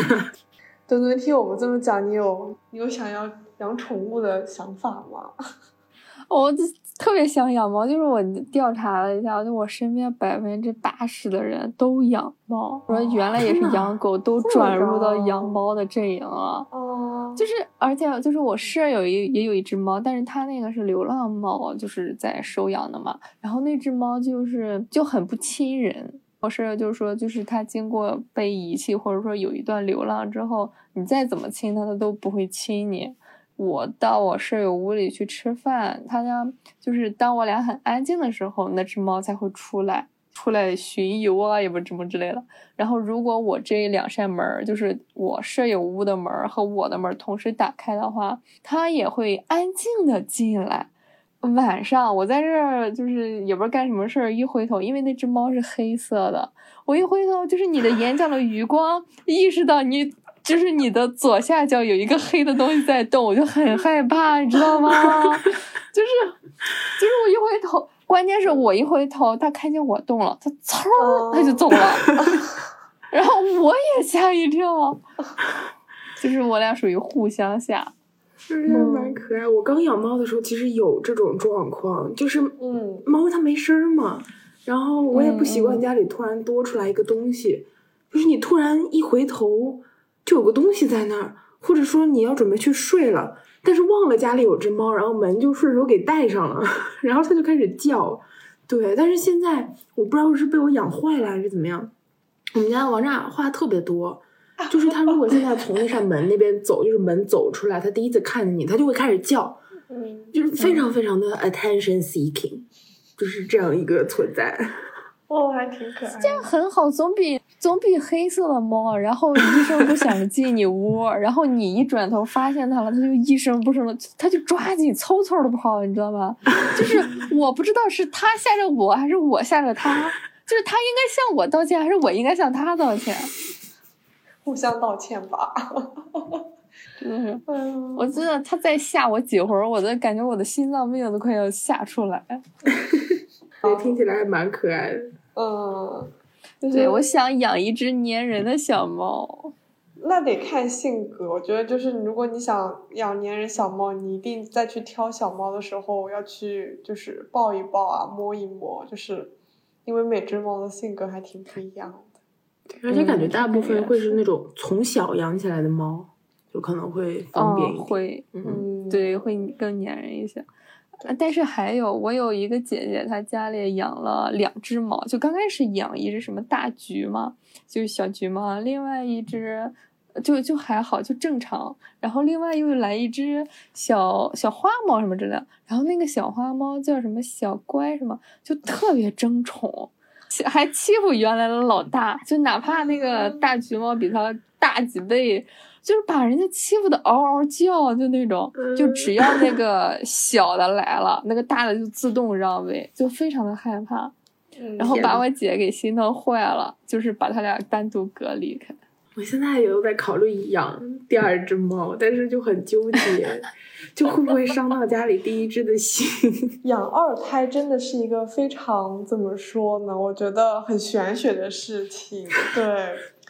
墩墩，听我们这么讲，你有你有想要养宠物的想法吗？我就特别想养猫，就是我调查了一下，就我身边百分之八十的人都养猫，我说原来也是养狗，都转入到养猫的阵营了。哦，就是，而且就是我室友也也有一只猫，但是它那个是流浪猫，就是在收养的嘛。然后那只猫就是就很不亲人。我室友就说，就是它经过被遗弃，或者说有一段流浪之后，你再怎么亲它，它都不会亲你。我到我舍友屋里去吃饭，他家就是当我俩很安静的时候，那只猫才会出来，出来巡游啊，也不什么之类的。然后，如果我这两扇门，就是我舍友屋的门和我的门同时打开的话，它也会安静的进来。晚上我在这儿就是也不知道干什么事儿，一回头，因为那只猫是黑色的，我一回头就是你的眼角的余光，意识到你就是你的左下角有一个黑的东西在动，我就很害怕，你知道吗？就是就是我一回头，关键是我一回头，它看见我动了，它嗖儿它就走了。然后我也吓一跳，就是我俩属于互相吓。就是蛮可爱。我刚养猫的时候，其实有这种状况，就是嗯猫它没声儿嘛，然后我也不习惯家里突然多出来一个东西，就是你突然一回头就有个东西在那儿，或者说你要准备去睡了，但是忘了家里有只猫，然后门就顺手给带上了，然后它就开始叫。对，但是现在我不知道是被我养坏了还是怎么样，我们家王炸话特别多。就是它如果现在从那扇门那边走，就是门走出来，它第一次看见你，它就会开始叫，嗯，就是非常非常的 attention seeking，就是这样一个存在。我哦，还挺可爱。这样很好，总比总比黑色的猫，然后一声不响的进你屋，然后你一转头发现它了，它就一声不声的，它就抓紧嗖嗖的跑，你知道吗？就是我不知道是它吓着我还是我吓着它，就是它应该向我道歉，还是我应该向它道歉？互相道歉吧。真的是，嗯，我真的它再吓我几回，我都感觉我的心脏病都快要吓出来。对，听起来还蛮可爱的。嗯，就是对，我想养一只粘人的小猫。那得看性格。我觉得就是，如果你想养粘人小猫，你一定在去挑小猫的时候要去就是抱一抱啊，摸一摸，就是因为每只猫的性格还挺不一样的。而且感觉大部分会是那种从小养起来的猫，就可能会方便一嗯，点。会，嗯，嗯，对，会更粘人一些。啊但是还有，我有一个姐姐，她家里养了两只猫，就刚开始养一只什么大橘嘛，就是小橘猫，另外一只就就还好，就正常。然后另外又来一只小小花猫什么之类的，然后那个小花猫叫什么小乖什么，就特别争宠，还欺负原来的老大，就哪怕那个大橘猫比它大几倍。就是把人家欺负的嗷嗷叫，就那种，就只要那个小的来了，那个大的就自动让位，就非常的害怕，嗯然后把我姐给心疼坏了，就是把他俩单独隔离开。我现在也有在考虑养第二只猫，但是就很纠结，就会不会伤到家里第一只的心？养二胎真的是一个非常怎么说呢？我觉得很玄学的事情。对，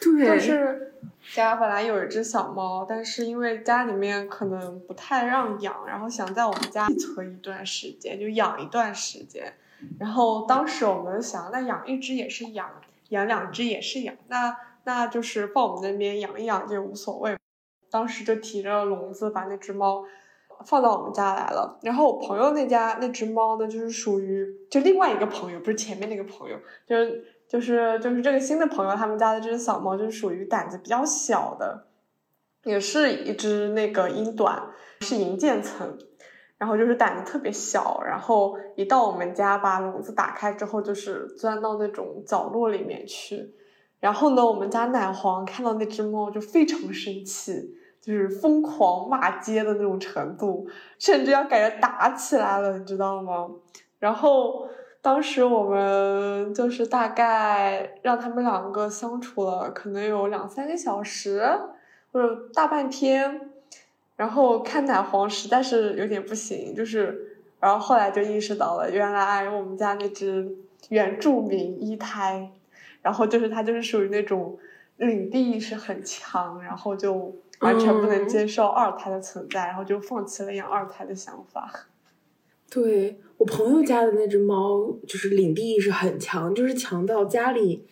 对，就是家本来有一只小猫，但是因为家里面可能不太让养，然后想在我们家寄存一段时间，就养一段时间。然后当时我们想，那养一只也是养，养两只也是养，那那就是放我们那边养一养就无所谓。当时就提着笼子把那只猫放到我们家来了。然后我朋友那家那只猫呢，就是属于就另外一个朋友，不是前面那个朋友，就是就是就是这个新的朋友他们家的这只小猫，就是属于胆子比较小的，也是一只那个英短，是银渐层。然后就是胆子特别小，然后一到我们家把笼子打开之后，就是钻到那种角落里面去。然后呢，我们家奶黄看到那只猫就非常生气，就是疯狂骂街的那种程度，甚至要感觉打起来了，你知道吗？然后当时我们就是大概让他们两个相处了，可能有两三个小时或者大半天。然后看奶黄实在是有点不行，就是，然后后来就意识到了，原来我们家那只原住民一胎，然后就是它就是属于那种领地意识很强，然后就完全不能嗯接受二胎的存在，然后就放弃了养二胎的想法。对我朋友家的那只猫，就是领地意识很强，就是强到家里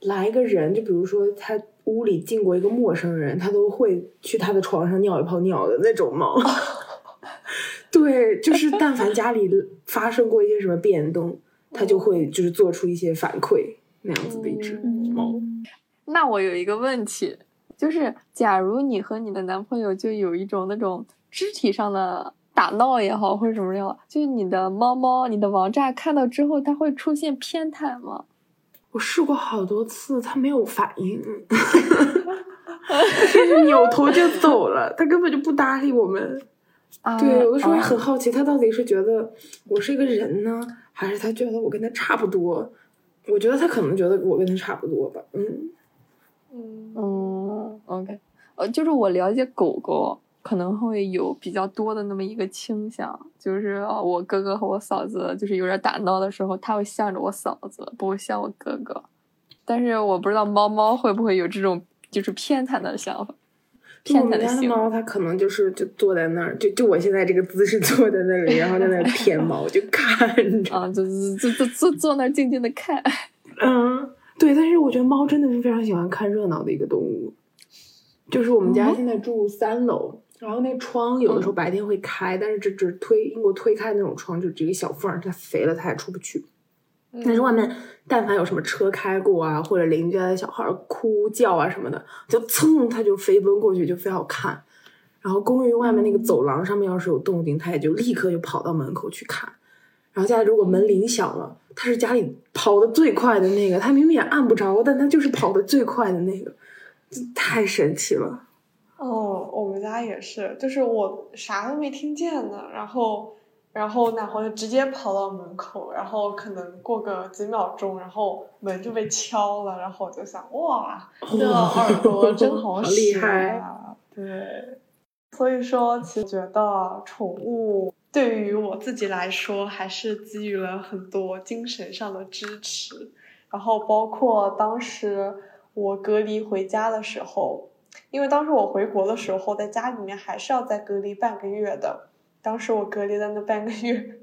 来一个人，就比如说他屋里进过一个陌生人，他都会去他的床上尿一泡尿的那种猫。对，就是但凡家里发生过一些什么变动，它就会就是做出一些反馈那样子的一只猫。那我有一个问题，就是假如你和你的男朋友就有一种那种肢体上的打闹也好，或者什么也好，就是你的猫猫、你的王炸看到之后，它会出现偏袒吗？我试过好多次，它没有反应，就是扭头就走了，它根本就不搭理我们。啊，对，有的时候啊也很好奇，它到底是觉得我是一个人呢，还是它觉得我跟它差不多？我觉得它可能觉得我跟它差不多吧。嗯，嗯嗯，OK，呃，就是我了解狗狗可能会有比较多的那么一个倾向，就是呃我哥哥和我嫂子就是有点打闹的时候，他会向着我嫂子，不会向我哥哥。但是我不知道猫猫会不会有这种就是偏袒的想法，偏就我们袒的猫，它可能就是就坐在那儿，就就我现在这个姿势坐在那里，然后在那儿舔毛，就看着。啊，就就就就坐坐那儿静静的看。嗯，对，但是我觉得猫真的是非常喜欢看热闹的一个动物。就是我们家嗯现在住三楼，然后那窗有的时候白天会开，但是这只推英国推开那种窗就只有一个小缝儿，它肥了它也出不去。但是外面但凡有什么车开过啊，或者邻居家的小孩儿哭叫啊什么的，就蹭它就飞奔过去，就非要看。然后公寓外面那个走廊上面要是有动静，它也就立刻就跑到门口去看。然后家里如果门铃响了，它是家里跑的最快的那个，它明明也按不着，但它就是跑的最快的那个，太神奇了。哦，我们家也是，就是我啥都没听见呢，然后，然后奶黄就直接跑到门口，然后可能过个几秒钟，然后门就被敲了，然后我就想，哇，这耳朵真好使啊！对，所以说，其实觉得宠物对于我自己来说，还是给予了很多精神上的支持，然后包括当时我隔离回家的时候。因为当时我回国的时候，在家里面还是要再隔离半个月的。当时我隔离的那半个月，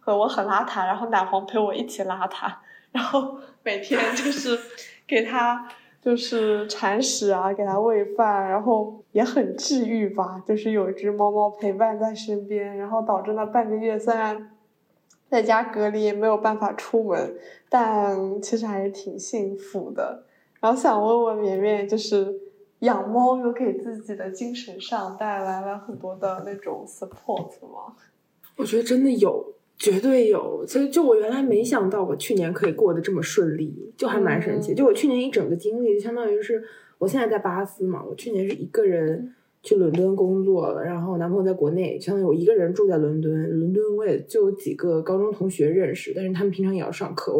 和我很邋遢，然后奶黄陪我一起邋遢，然后每天就是给它就是铲屎啊，给它喂饭，然后也很治愈吧。就是有一只猫猫陪伴在身边，然后导致那半个月虽然在家隔离也，没有办法出门，但其实还是挺幸福的。然后想问问绵绵，就是。养猫有给自己的精神上带来了很多的那种 support 吗？我觉得真的有，绝对有。所以就我原来没想到，我去年可以过得这么顺利，就还蛮神奇。就我去年一整个经历，就相当于是我现在在巴斯嘛，我去年是一个人去伦敦工作了，然后我男朋友在国内，相当于我一个人住在伦敦。伦敦我也就几个高中同学认识，但是他们平常也要上课，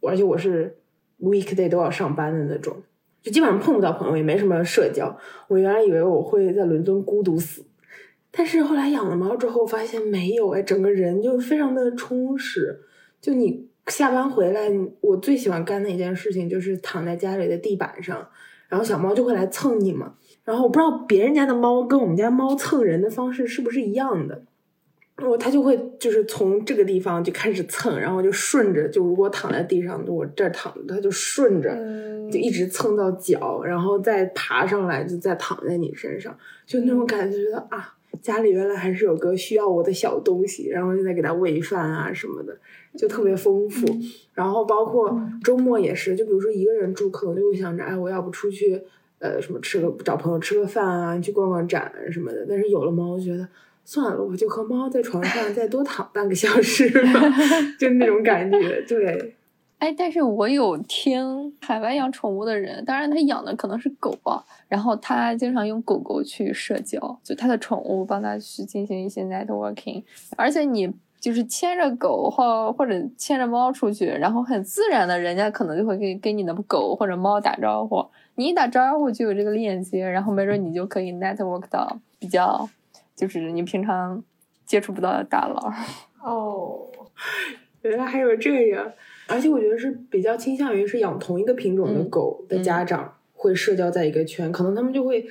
我而且我是 weekday 都要上班的那种。就基本上碰不到朋友，也没什么社交。我原来以为我会在伦敦孤独死，但是后来养了猫之后，发现没有哎，整个人就非常的充实。就你下班回来，我最喜欢干的一件事情就是躺在家里的地板上，然后小猫就会来蹭你嘛。然后我不知道别人家的猫跟我们家猫蹭人的方式是不是一样的。我它就会就是从这个地方就开始蹭，然后就顺着，就如果躺在地上，我这儿躺着，它就顺着，就一直蹭到脚，然后再爬上来，就再躺在你身上，就那种感觉，觉得啊，家里原来还是有个需要我的小东西，然后就在给它喂饭啊什么的，就特别丰富。然后包括周末也是，就比如说一个人住，可能就会想着，哎，我要不出去，呃，什么吃个找朋友吃个饭啊，去逛逛展什么的。但是有了猫，我觉得。算了，我就和猫在床上再多躺半个小时吧，就那种感觉。对，哎，但是我有听海外养宠物的人，当然他养的可能是狗啊，然后他经常用狗狗去社交，就他的宠物帮他去进行一些 networking，而且你就是牵着狗或或者牵着猫出去，然后很自然的，人家可能就会跟跟你的狗或者猫打招呼，你一打招呼就有这个链接，然后没准你就可以 network 到比较。就是你平常接触不到的大佬 哦，原来还有这样，而且我觉得是比较倾向于是养同一个品种的狗的家长会社交在一个圈，可能他们就会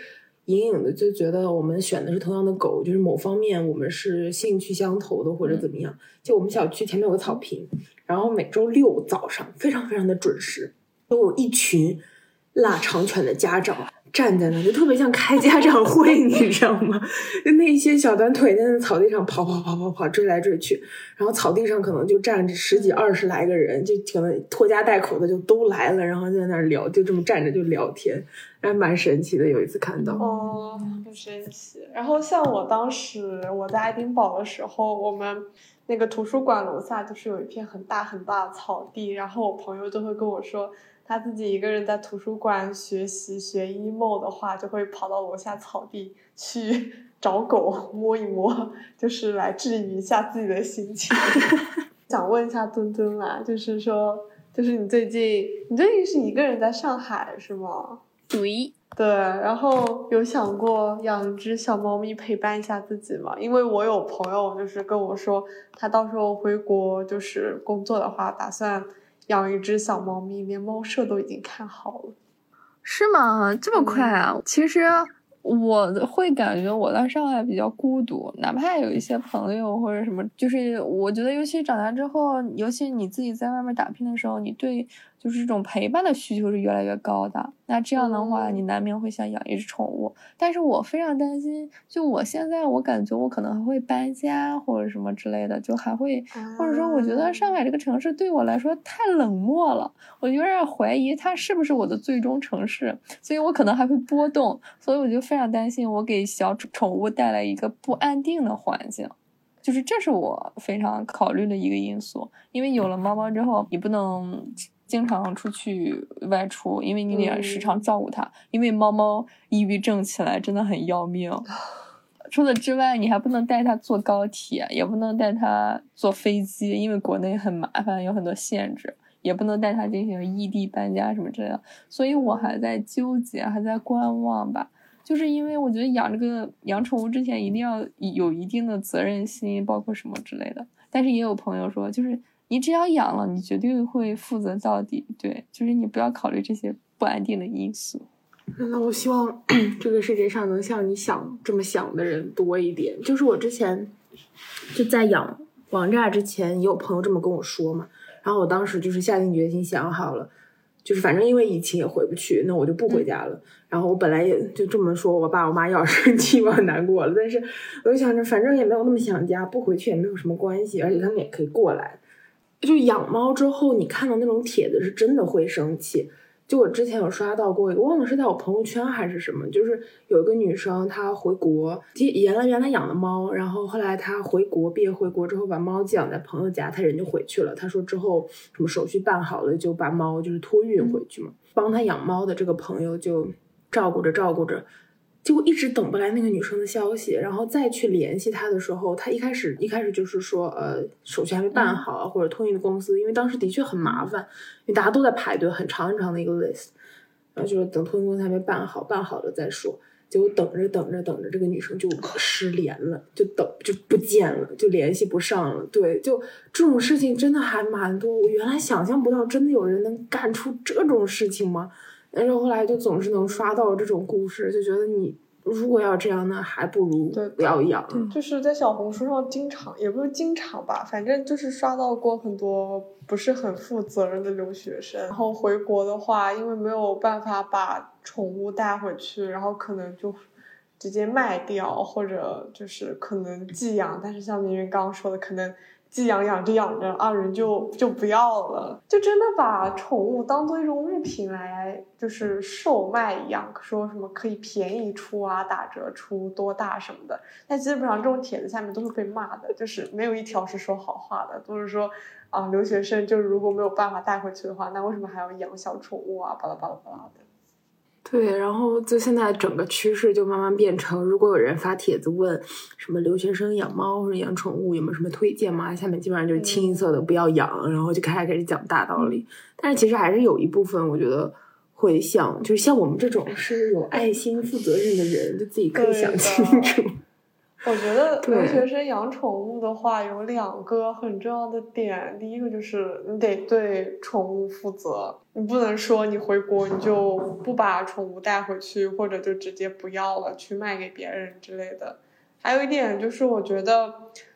隐隐的就觉得我们选的是同样的狗，就是某方面我们是兴趣相投的或者怎么样。就我们小区前面有个草坪，然后每周六早上非常非常的准时，都有一群腊肠犬的家长。站在那就特别像开家长会，你知道吗？就那些小短腿在那草地上跑跑跑跑跑追来追去，然后草地上可能就站着十几二十来个人，就可能拖家带口的就都来了，然后在那聊，就这么站着就聊天，还蛮神奇的。有一次看到哦，很神奇。然后像我当时我在爱丁堡的时候，我们那个图书馆楼下就是有一片很大很大的草地，然后我朋友就会跟我说。他自己一个人在图书馆学习学 emo 的话，就会跑到楼下草地去找狗摸一摸，就是来治愈一下自己的心情。想问一下墩墩啦，就是说，就是你最近，你最近是一个人在上海是吗？对，对。然后有想过养一只小猫咪陪伴一下自己吗？因为我有朋友就是跟我说，他到时候回国就是工作的话，打算。养一只小猫咪，连猫舍都已经看好了，是吗？这么快啊？其实。我会感觉我在上海比较孤独，哪怕有一些朋友或者什么，就是我觉得，尤其长大之后，尤其你自己在外面打拼的时候，你对就是这种陪伴的需求是越来越高的。那这样的话，你难免会想养一只宠物。但是我非常担心，就我现在我感觉我可能还会搬家或者什么之类的，就还会或者说我觉得上海这个城市对我来说太冷漠了，我有点怀疑它是不是我的最终城市，所以我可能还会波动，所以我就。非常担心我给小宠物带来一个不安定的环境。就是这是我非常考虑的一个因素。因为有了猫猫之后，你不能经常出去外出，因为你得时常照顾它。因为猫猫抑郁症起来真的很要命。除此之外，你还不能带它坐高铁，也不能带它坐飞机，因为国内很麻烦，有很多限制。也不能带它进行异地搬家什么之类的，所以我还在纠结，还在观望吧。就是因为我觉得养这个养宠物之前一定要有一定的责任心，包括什么之类的。但是也有朋友说，就是你只要养了，你绝对会负责到底。对，就是你不要考虑这些不安定的因素。那我希望 这个世界上能像你想这么想的人多一点。就是我之前就在养王炸之前，也有朋友这么跟我说嘛。然后我当时就是下定决心想好了，就是反正因为疫情也回不去，那我就不回家了。然后我本来也就这么说，我爸我妈要生气 我很难过了。但是我就想着，反正也没有那么想家，不回去也没有什么关系，而且他们也可以过来。就养猫之后，你看到那种帖子是真的会生气。就我之前有刷到过一个，忘了是在我朋友圈还是什么，就是有一个女生她回国，原来原来养的猫，然后后来她回国毕业回国之后把猫寄养在朋友家，她人就回去了。她说之后什么手续办好了就把猫就是托运回去嘛，帮她养猫的这个朋友就照顾着照顾着。结果一直等不来那个女生的消息，然后再去联系她的时候，她一开始一开始就是说，呃，手续还没办好，或者托运的公司，因为当时的确很麻烦，因为大家都在排队，很长很长的一个 list，然后就是等托运公司还没办好，办好了再说。结果等着等着等着，这个女生就失联了，就等就不见了，就联系不上了。对，就这种事情真的还蛮多，我原来想象不到，真的有人能干出这种事情吗？但是后来就总是能刷到这种故事，就觉得你如果要这样，那还不如不要养。就是在小红书上经常，也不是经常吧，反正就是刷到过很多不是很负责任的留学生。然后回国的话，因为没有办法把宠物带回去，然后可能就直接卖掉，或者就是可能寄养。但是像明云刚刚说的，可能。寄养养着养着，二人就就不要了，就真的把宠物当做一种物品来就是售卖一样，说什么可以便宜出啊，打折出多大什么的。但基本上这种帖子下面都是被骂的，就是没有一条是说好话的，都是说啊，留学生就是如果没有办法带回去的话，那为什么还要养小宠物啊？巴拉巴拉巴拉的。对，然后就现在整个趋势就慢慢变成，如果有人发帖子问什么留学生养猫或者养宠物有没有什么推荐吗？下面基本上就是清一色的不要养，然后就开始讲大道理。但是其实还是有一部分，我觉得会像，就是像我们这种是有爱心、负责任的人，就自己可以想清楚。我觉得留学生养宠物的话，有两个很重要的点。第一个就是你得对宠物负责，你不能说你回国你就不把宠物带回去，或者就直接不要了，去卖给别人之类的。还有一点就是，我觉得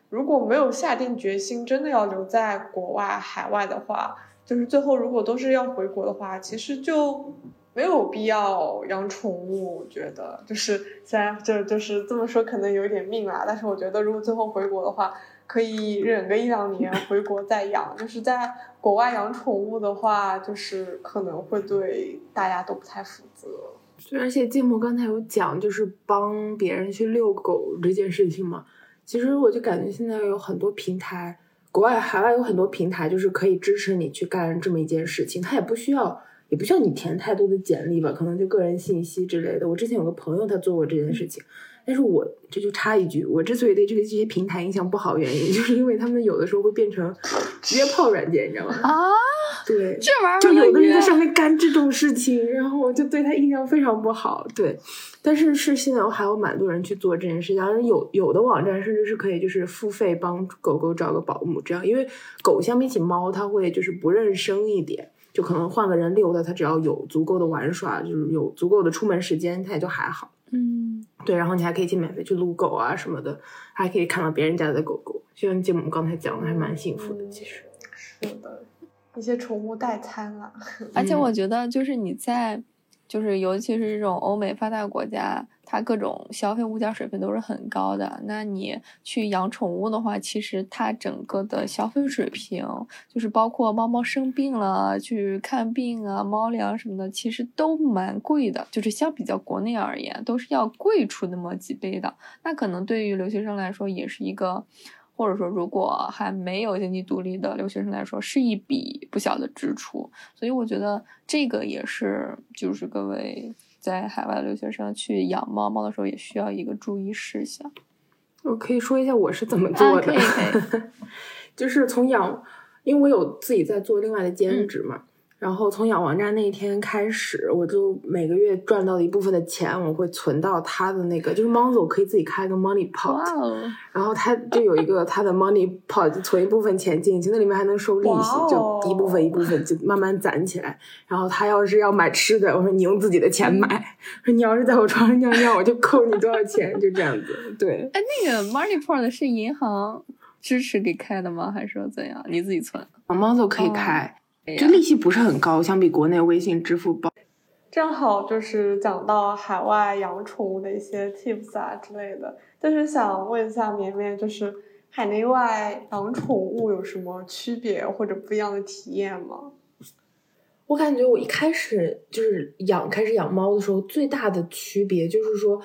如果没有下定决心真的要留在国外海外的话，就是最后如果都是要回国的话，其实就。没有必要养宠物，我觉得就是虽然就就是这么说，可能有点命啦。但是我觉得，如果最后回国的话，可以忍个一两年，回国再养。就是在国外养宠物的话，就是可能会对大家都不太负责。对，而且芥末刚才有讲，就是帮别人去遛狗这件事情嘛。其实我就感觉现在有很多平台，国外海外有很多平台，就是可以支持你去干这么一件事情，他也不需要。也不需要你填太多的简历吧，可能就个人信息之类的。我之前有个朋友，他做过这件事情，但是我这就插一句，我之所以对这个这些平台印象不好，原因 就是因为他们有的时候会变成约炮软件，你知道吗？啊，对，这玩意儿就有的人在上面干这种事情，然后我就对他印象非常不好。对，但是是现在还有蛮多人去做这件事情，而有有的网站甚至是可以就是付费帮狗狗找个保姆，这样，因为狗相比起猫，它会就是不认生一点。就可能换个人遛它，它只要有足够的玩耍，就是有足够的出门时间，它也就还好。嗯，对，然后你还可以去免费去撸狗啊什么的，还可以看到别人家的狗狗。就像节目刚才讲的，还蛮幸福的。其实是的，一些宠物代餐了。而且我觉得，就是你在，就是尤其是这种欧美发达国家。它各种消费物价水平都是很高的，那你去养宠物的话，其实它整个的消费水平，就是包括猫猫生病了去看病啊、猫粮什么的，其实都蛮贵的。就是相比较国内而言，都是要贵出那么几倍的。那可能对于留学生来说，也是一个或者说如果还没有经济独立的留学生来说，是一笔不小的支出。所以我觉得这个也是，就是各位在海外留学生去养猫猫的时候，也需要一个注意事项。我可以说一下我是怎么做的，就是从养，因为我有自己在做另外的兼职嘛。然后从养王站那一天开始，我就每个月赚到的一部分的钱，我会存到他的那个，就是猫总可以自己开个 money pot，然后他就有一个他的 money pot，就存一部分钱进去，那里面还能收利息，就一部分一部分就慢慢攒起来。然后他要是要买吃的，我说你用自己的钱买；说你要是在我床上尿尿，我就扣你多少钱，就这样子。对，哎，那个 money pot 是银行支持给开的吗？还是说怎样？你自己存？猫总可以开。就利息不是很高，相比国内微信、支付宝。正好就是讲到海外养宠物的一些 tips 啊之类的，就是想问一下绵绵，就是海内外养宠物有什么区别或者不一样的体验吗？我感觉我一开始就是养开始养猫的时候，最大的区别就是说，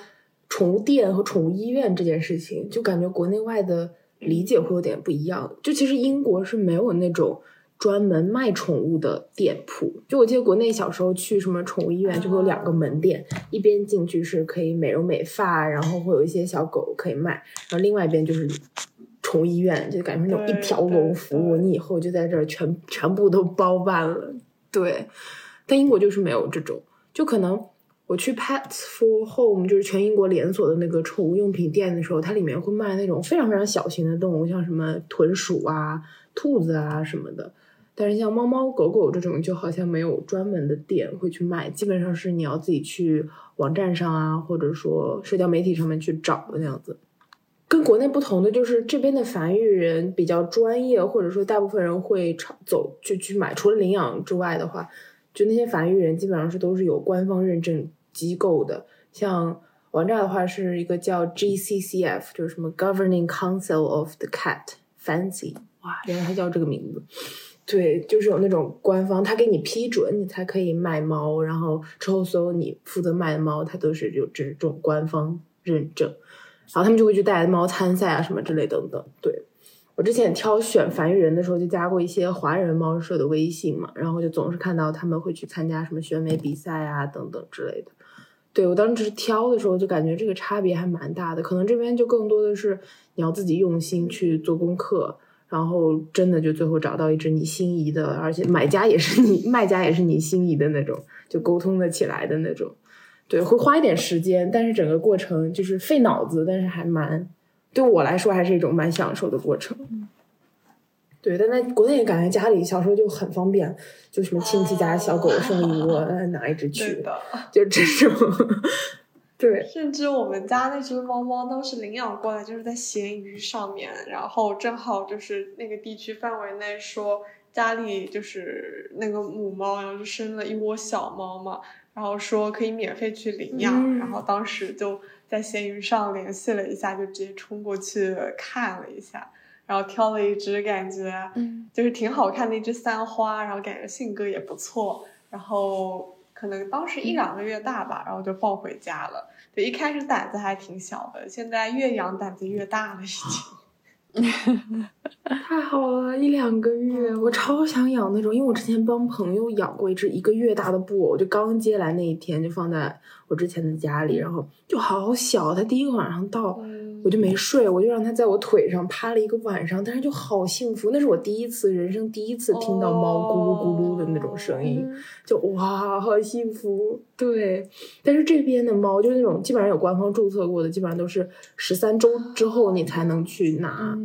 宠物店和宠物医院这件事情，就感觉国内外的理解会有点不一样。就其实英国是没有那种。专门卖宠物的店铺，就我记得国内小时候去什么宠物医院，就会有两个门店，一边进去是可以美容美发，然后会有一些小狗可以卖，然后另外一边就是宠物医院，就感觉那种一条龙服务，你以后就在这儿全全部都包办了。对，但英国就是没有这种，就可能我去 Pets for Home，就是全英国连锁的那个宠物用品店的时候，它里面会卖那种非常非常小型的动物，像什么豚鼠啊、兔子啊什么的。但是像猫猫狗狗这种，就好像没有专门的店会去卖，基本上是你要自己去网站上啊，或者说社交媒体上面去找的那样子。跟国内不同的就是这边的繁育人比较专业，或者说大部分人会常走就去买。除了领养之外的话，就那些繁育人基本上是都是有官方认证机构的。像王炸的话是一个叫 GCCF，就是什么 Governing Council of the Cat Fancy，哇，原来它叫这个名字。对，就是有那种官方，他给你批准，你才可以卖猫。然后之后所有你负责卖的猫，它都是有这种官方认证。然后他们就会去带猫参赛啊，什么之类等等。对我之前挑选繁育人的时候，就加过一些华人猫舍的微信嘛，然后就总是看到他们会去参加什么选美比赛啊等等之类的。对我当时挑的时候，就感觉这个差别还蛮大的。可能这边就更多的是你要自己用心去做功课。然后真的就最后找到一只你心仪的，而且买家也是你，卖家也是你心仪的那种，就沟通的起来的那种。对，会花一点时间，但是整个过程就是费脑子，但是还蛮对我来说还是一种蛮享受的过程。对，但在国内感觉家里小时候就很方便，就什么亲戚家小狗生一窝，拿一只去，就这种。对，甚至我们家那只猫猫当时领养过来，就是在闲鱼上面，然后正好就是那个地区范围内说家里就是那个母猫，然后就生了一窝小猫嘛，然后说可以免费去领养，然后当时就在闲鱼上联系了一下，就直接冲过去看了一下，然后挑了一只感觉就是挺好看的一只三花，然后感觉性格也不错，然后。可能当时一两个月大吧，然后就抱回家了。对，一开始胆子还挺小的，现在越养胆子越大了，已经。太好了，一两个月，我超想养那种，因为我之前帮朋友养过一只一个月大的布偶，就刚接来那一天就放在我之前的家里，然后就好小，它第一个晚上到。我就没睡，我就让它在我腿上趴了一个晚上，但是就好幸福。那是我第一次，人生第一次听到猫咕噜咕噜的那种声音，就哇，好幸福。对，但是这边的猫就是那种基本上有官方注册过的，基本上都是十三周之后你才能去拿。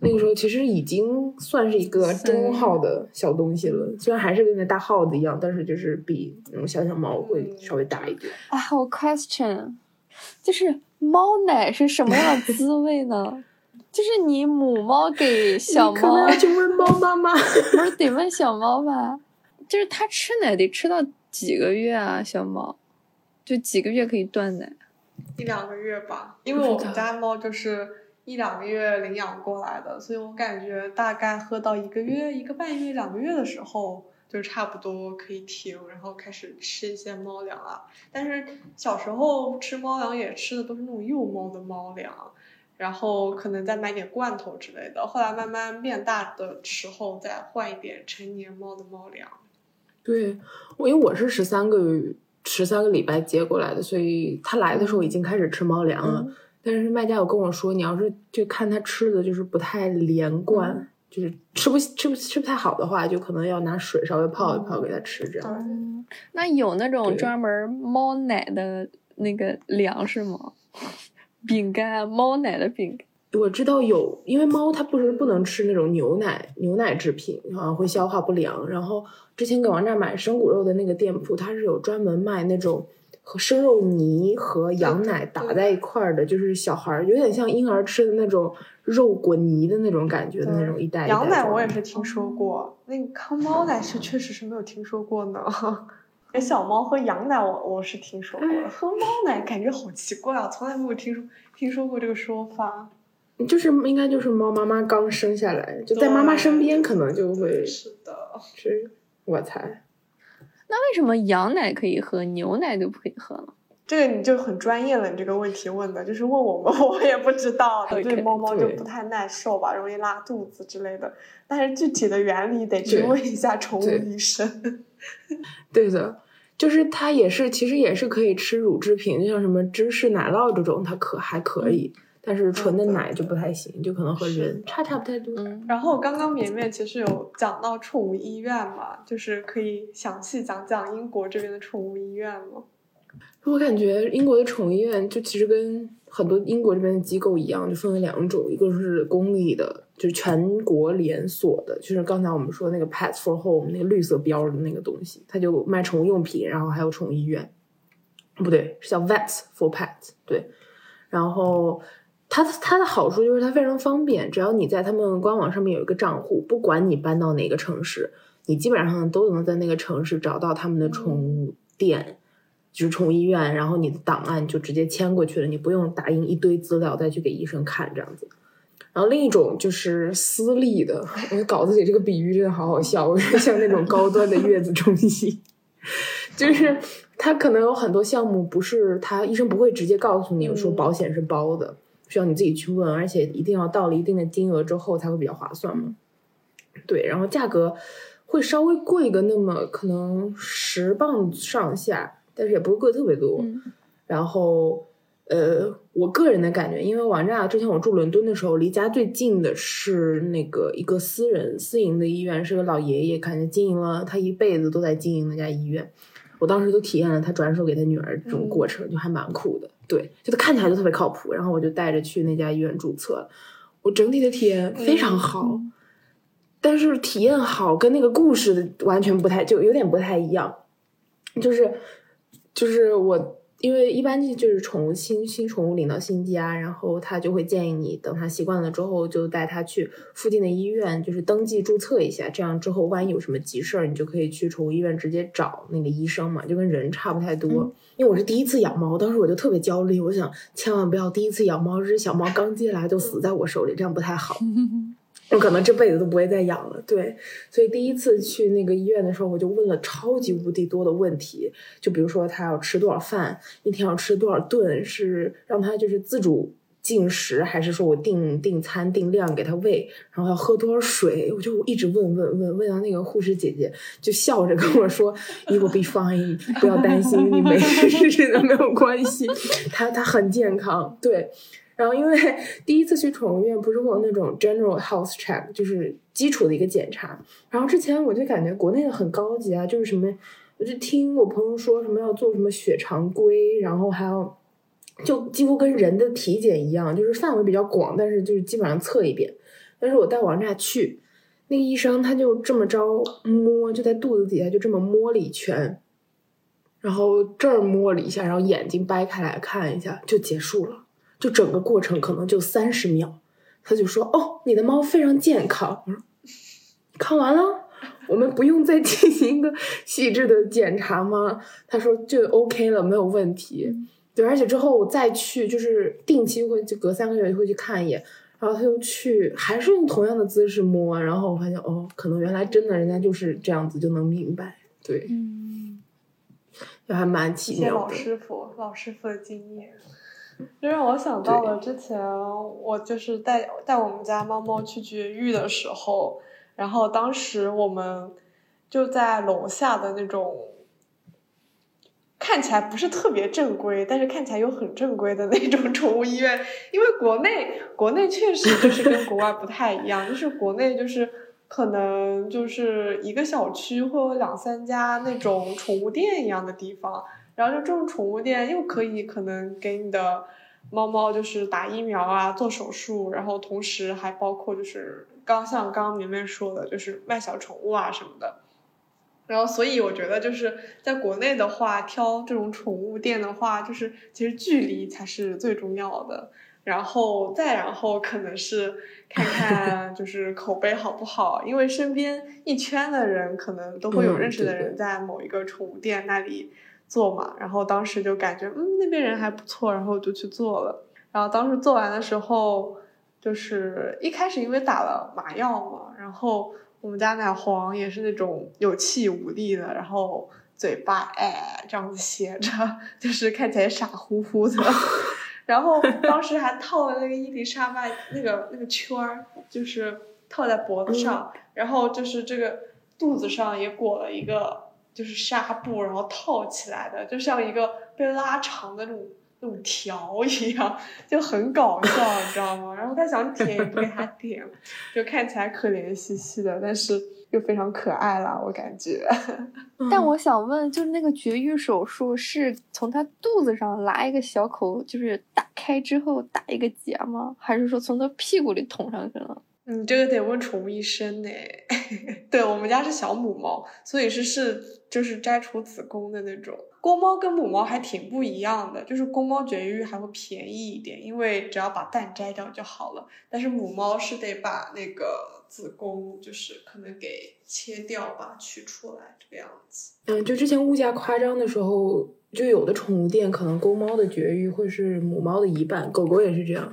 那个时候其实已经算是一个中号的小东西了，虽然还是跟个大耗子一样，但是就是比那种小小猫会稍微大一点。Have a question，就是。猫奶是什么样的滋味呢？就是你母猫给小猫，去问猫妈妈，不是得问小猫吧？就是它吃奶得吃到几个月啊？小猫就几个月可以断奶？一两个月吧，因为我们家猫就是一两个月领养过来的，所以我感觉大概喝到一个月、一个半月、两个月的时候。就差不多可以停，然后开始吃一些猫粮了。但是小时候吃猫粮也吃的都是那种幼猫的猫粮，然后可能再买点罐头之类的。后来慢慢变大的时候，再换一点成年猫的猫粮。对，我因为我是十三个月十三个礼拜接过来的，所以他来的时候已经开始吃猫粮了。但是卖家有跟我说，你要是就看他吃的就是不太连贯，就是吃不吃不吃不太好的话，就可能要拿水稍微泡一泡给他吃这样。那有那种专门猫奶的那个粮食吗？饼干，猫奶的饼干。我知道有，因为猫它不是不能吃那种牛奶牛奶制品，好像会消化不良。然后之前给王炸买生骨肉的那个店铺，它是有专门卖那种和生肉泥和羊奶打在一块儿的，就是小孩儿有点像婴儿吃的那种肉滚泥的那种感觉的那种一袋。羊奶我也是听说过，那个康猫奶是确实是没有听说过呢。给小猫喝羊奶，我我是听说过，喝猫奶感觉好奇怪啊，从来没有听说听说过这个说法。就是应该就是猫妈妈刚生下来，就在妈妈身边，可能就会是的，是我猜。那为什么羊奶可以喝，牛奶就不可以喝呢？这个你就很专业了，你这个问题问的，就是问我们，我也不知道。对猫猫就不太耐受吧，容易拉肚子之类的。但是具体的原理得去问一下宠物医生。对的，就是它也是，其实也是可以吃乳制品，就像什么芝士奶酪这种，它可还可以。但是纯的奶就不太行，就可能和人差差不太多。嗯，然后刚刚绵绵其实有讲到宠物医院嘛，就是可以详细讲讲英国这边的宠物医院吗？我感觉英国的宠物医院就其实跟很多英国这边的机构一样，就分为两种，一个是公立的，就是全国连锁的，就是刚才我们说那个 Pets for Home 那个绿色标的那个东西，它就卖宠物用品，然后还有宠物医院，不对，是叫 Vets for Pets，对，然后。它它的好处就是它非常方便，只要你在他们官网上面有一个账户，不管你搬到哪个城市，你基本上都能在那个城市找到他们的宠物店，就是宠物医院，然后你的档案就直接迁过去了，你不用打印一堆资料再去给医生看这样子。然后另一种就是私立的，我稿子里这个比喻真的好好笑，我觉得像那种高端的月子中心，就是它可能有很多项目不是他医生不会直接告诉你说保险是包的。需要你自己去问，而且一定要到了一定的金额之后才会比较划算嘛。对，然后价格会稍微贵个那么可能十磅上下，但是也不是贵特别多。然后，呃，我个人的感觉，因为王炸之前我住伦敦的时候，离家最近的是那个一个私人私营的医院，是个老爷爷，感觉经营了他一辈子都在经营那家医院。我当时都体验了他转手给他女儿这种过程，就还蛮酷的。对，就他看起来就特别靠谱，然后我就带着去那家医院注册，我整体的体验非常好，但是体验好跟那个故事完全不太，就有点不太一样，就是，就是我。因为一般就是宠物新新宠物领到新家，然后他就会建议你等他习惯了之后，就带他去附近的医院，就是登记注册一下。这样之后万一有什么急事儿，你就可以去宠物医院直接找那个医生嘛，就跟人差不太多。因为我是第一次养猫，当时我就特别焦虑，我想千万不要第一次养猫，这只小猫刚接来就死在我手里，这样不太好。我可能这辈子都不会再养了，对，所以第一次去那个医院的时候，我就问了超级无敌多的问题，就比如说他要吃多少饭，一天要吃多少顿，是让他就是自主进食，还是说我订订餐定量给他喂，然后要喝多少水，我就一直问问问问到那个护士姐姐就笑着跟我说，You will be fine，不要担心，你没 事的，没有关系，他他很健康，对。然后，因为 第一次去宠物医院，不是会有那种 general health check，就是基础的一个检查。然后之前我就感觉国内的很高级啊，就是什么，我就听我朋友说什么要做什么血常规，然后还要就几乎跟人的体检一样，就是范围比较广，但是就是基本上测一遍。但是我带王炸去，那个医生他就这么着摸，就在肚子底下就这么摸了一圈，然后这儿摸了一下，然后眼睛掰开来看一下，就结束了。就整个过程可能就三十秒，他就说：“哦，你的猫非常健康。”我说：“看完了，我们不用再进行一个细致的检查吗？”他说：“就 OK 了，没有问题。”对，而且之后我再去，就是定期会就隔三个月会去看一眼，然后他又去，还是用同样的姿势摸，然后我发现哦，可能原来真的人家就是这样子就能明白，对，嗯，就还蛮奇妙的。老师傅，老师傅的经验。这让我想到了之前我就是带带我们家猫猫去绝育的时候，然后当时我们就在楼下的那种看起来不是特别正规，但是看起来又很正规的那种宠物医院，因为国内国内确实就是跟国外不太一样，就是国内就是可能就是一个小区会有两三家那种宠物店一样的地方。然后就这种宠物店又可以可能给你的猫猫就是打疫苗啊，做手术，然后同时还包括就是刚像刚刚明明说的，就是卖小宠物啊什么的。然后所以我觉得就是在国内的话，挑这种宠物店的话，就是其实距离才是最重要的。然后再然后可能是看 看就是口碑好不好，因为身边一圈的人可能都会有认识的人在某一个宠物店那里。做嘛，然后当时就感觉嗯那边人还不错，然后就去做了。然后当时做完的时候，就是一开始因为打了麻药嘛，然后我们家奶黄也是那种有气无力的，然后嘴巴哎这样子斜着，就是看起来傻乎乎的。然后当时还套了那个伊丽莎白那个那个圈儿，就是套在脖子上，然后就是这个肚子上也裹了一个。就是纱布，然后套起来的，就像一个被拉长的那种那种条一样，就很搞笑，你知道吗？然后他想舔也不给他舔，就看起来可怜兮兮的，但是又非常可爱啦，我感觉。但我想问，就是那个绝育手术是从他肚子上拉一个小口，就是打开之后打一个结吗？还是说从他屁股里捅上去了？你这个得问宠物医生呢。对我们家是小母猫，所以是是就是摘除子宫的那种。公猫跟母猫还挺不一样的，就是公猫绝育还会便宜一点，因为只要把蛋摘掉就好了。但是母猫是得把那个子宫，就是可能给切掉吧，取出来这个样子。嗯，就之前物价夸张的时候，就有的宠物店可能公猫的绝育会是母猫的一半，狗狗也是这样。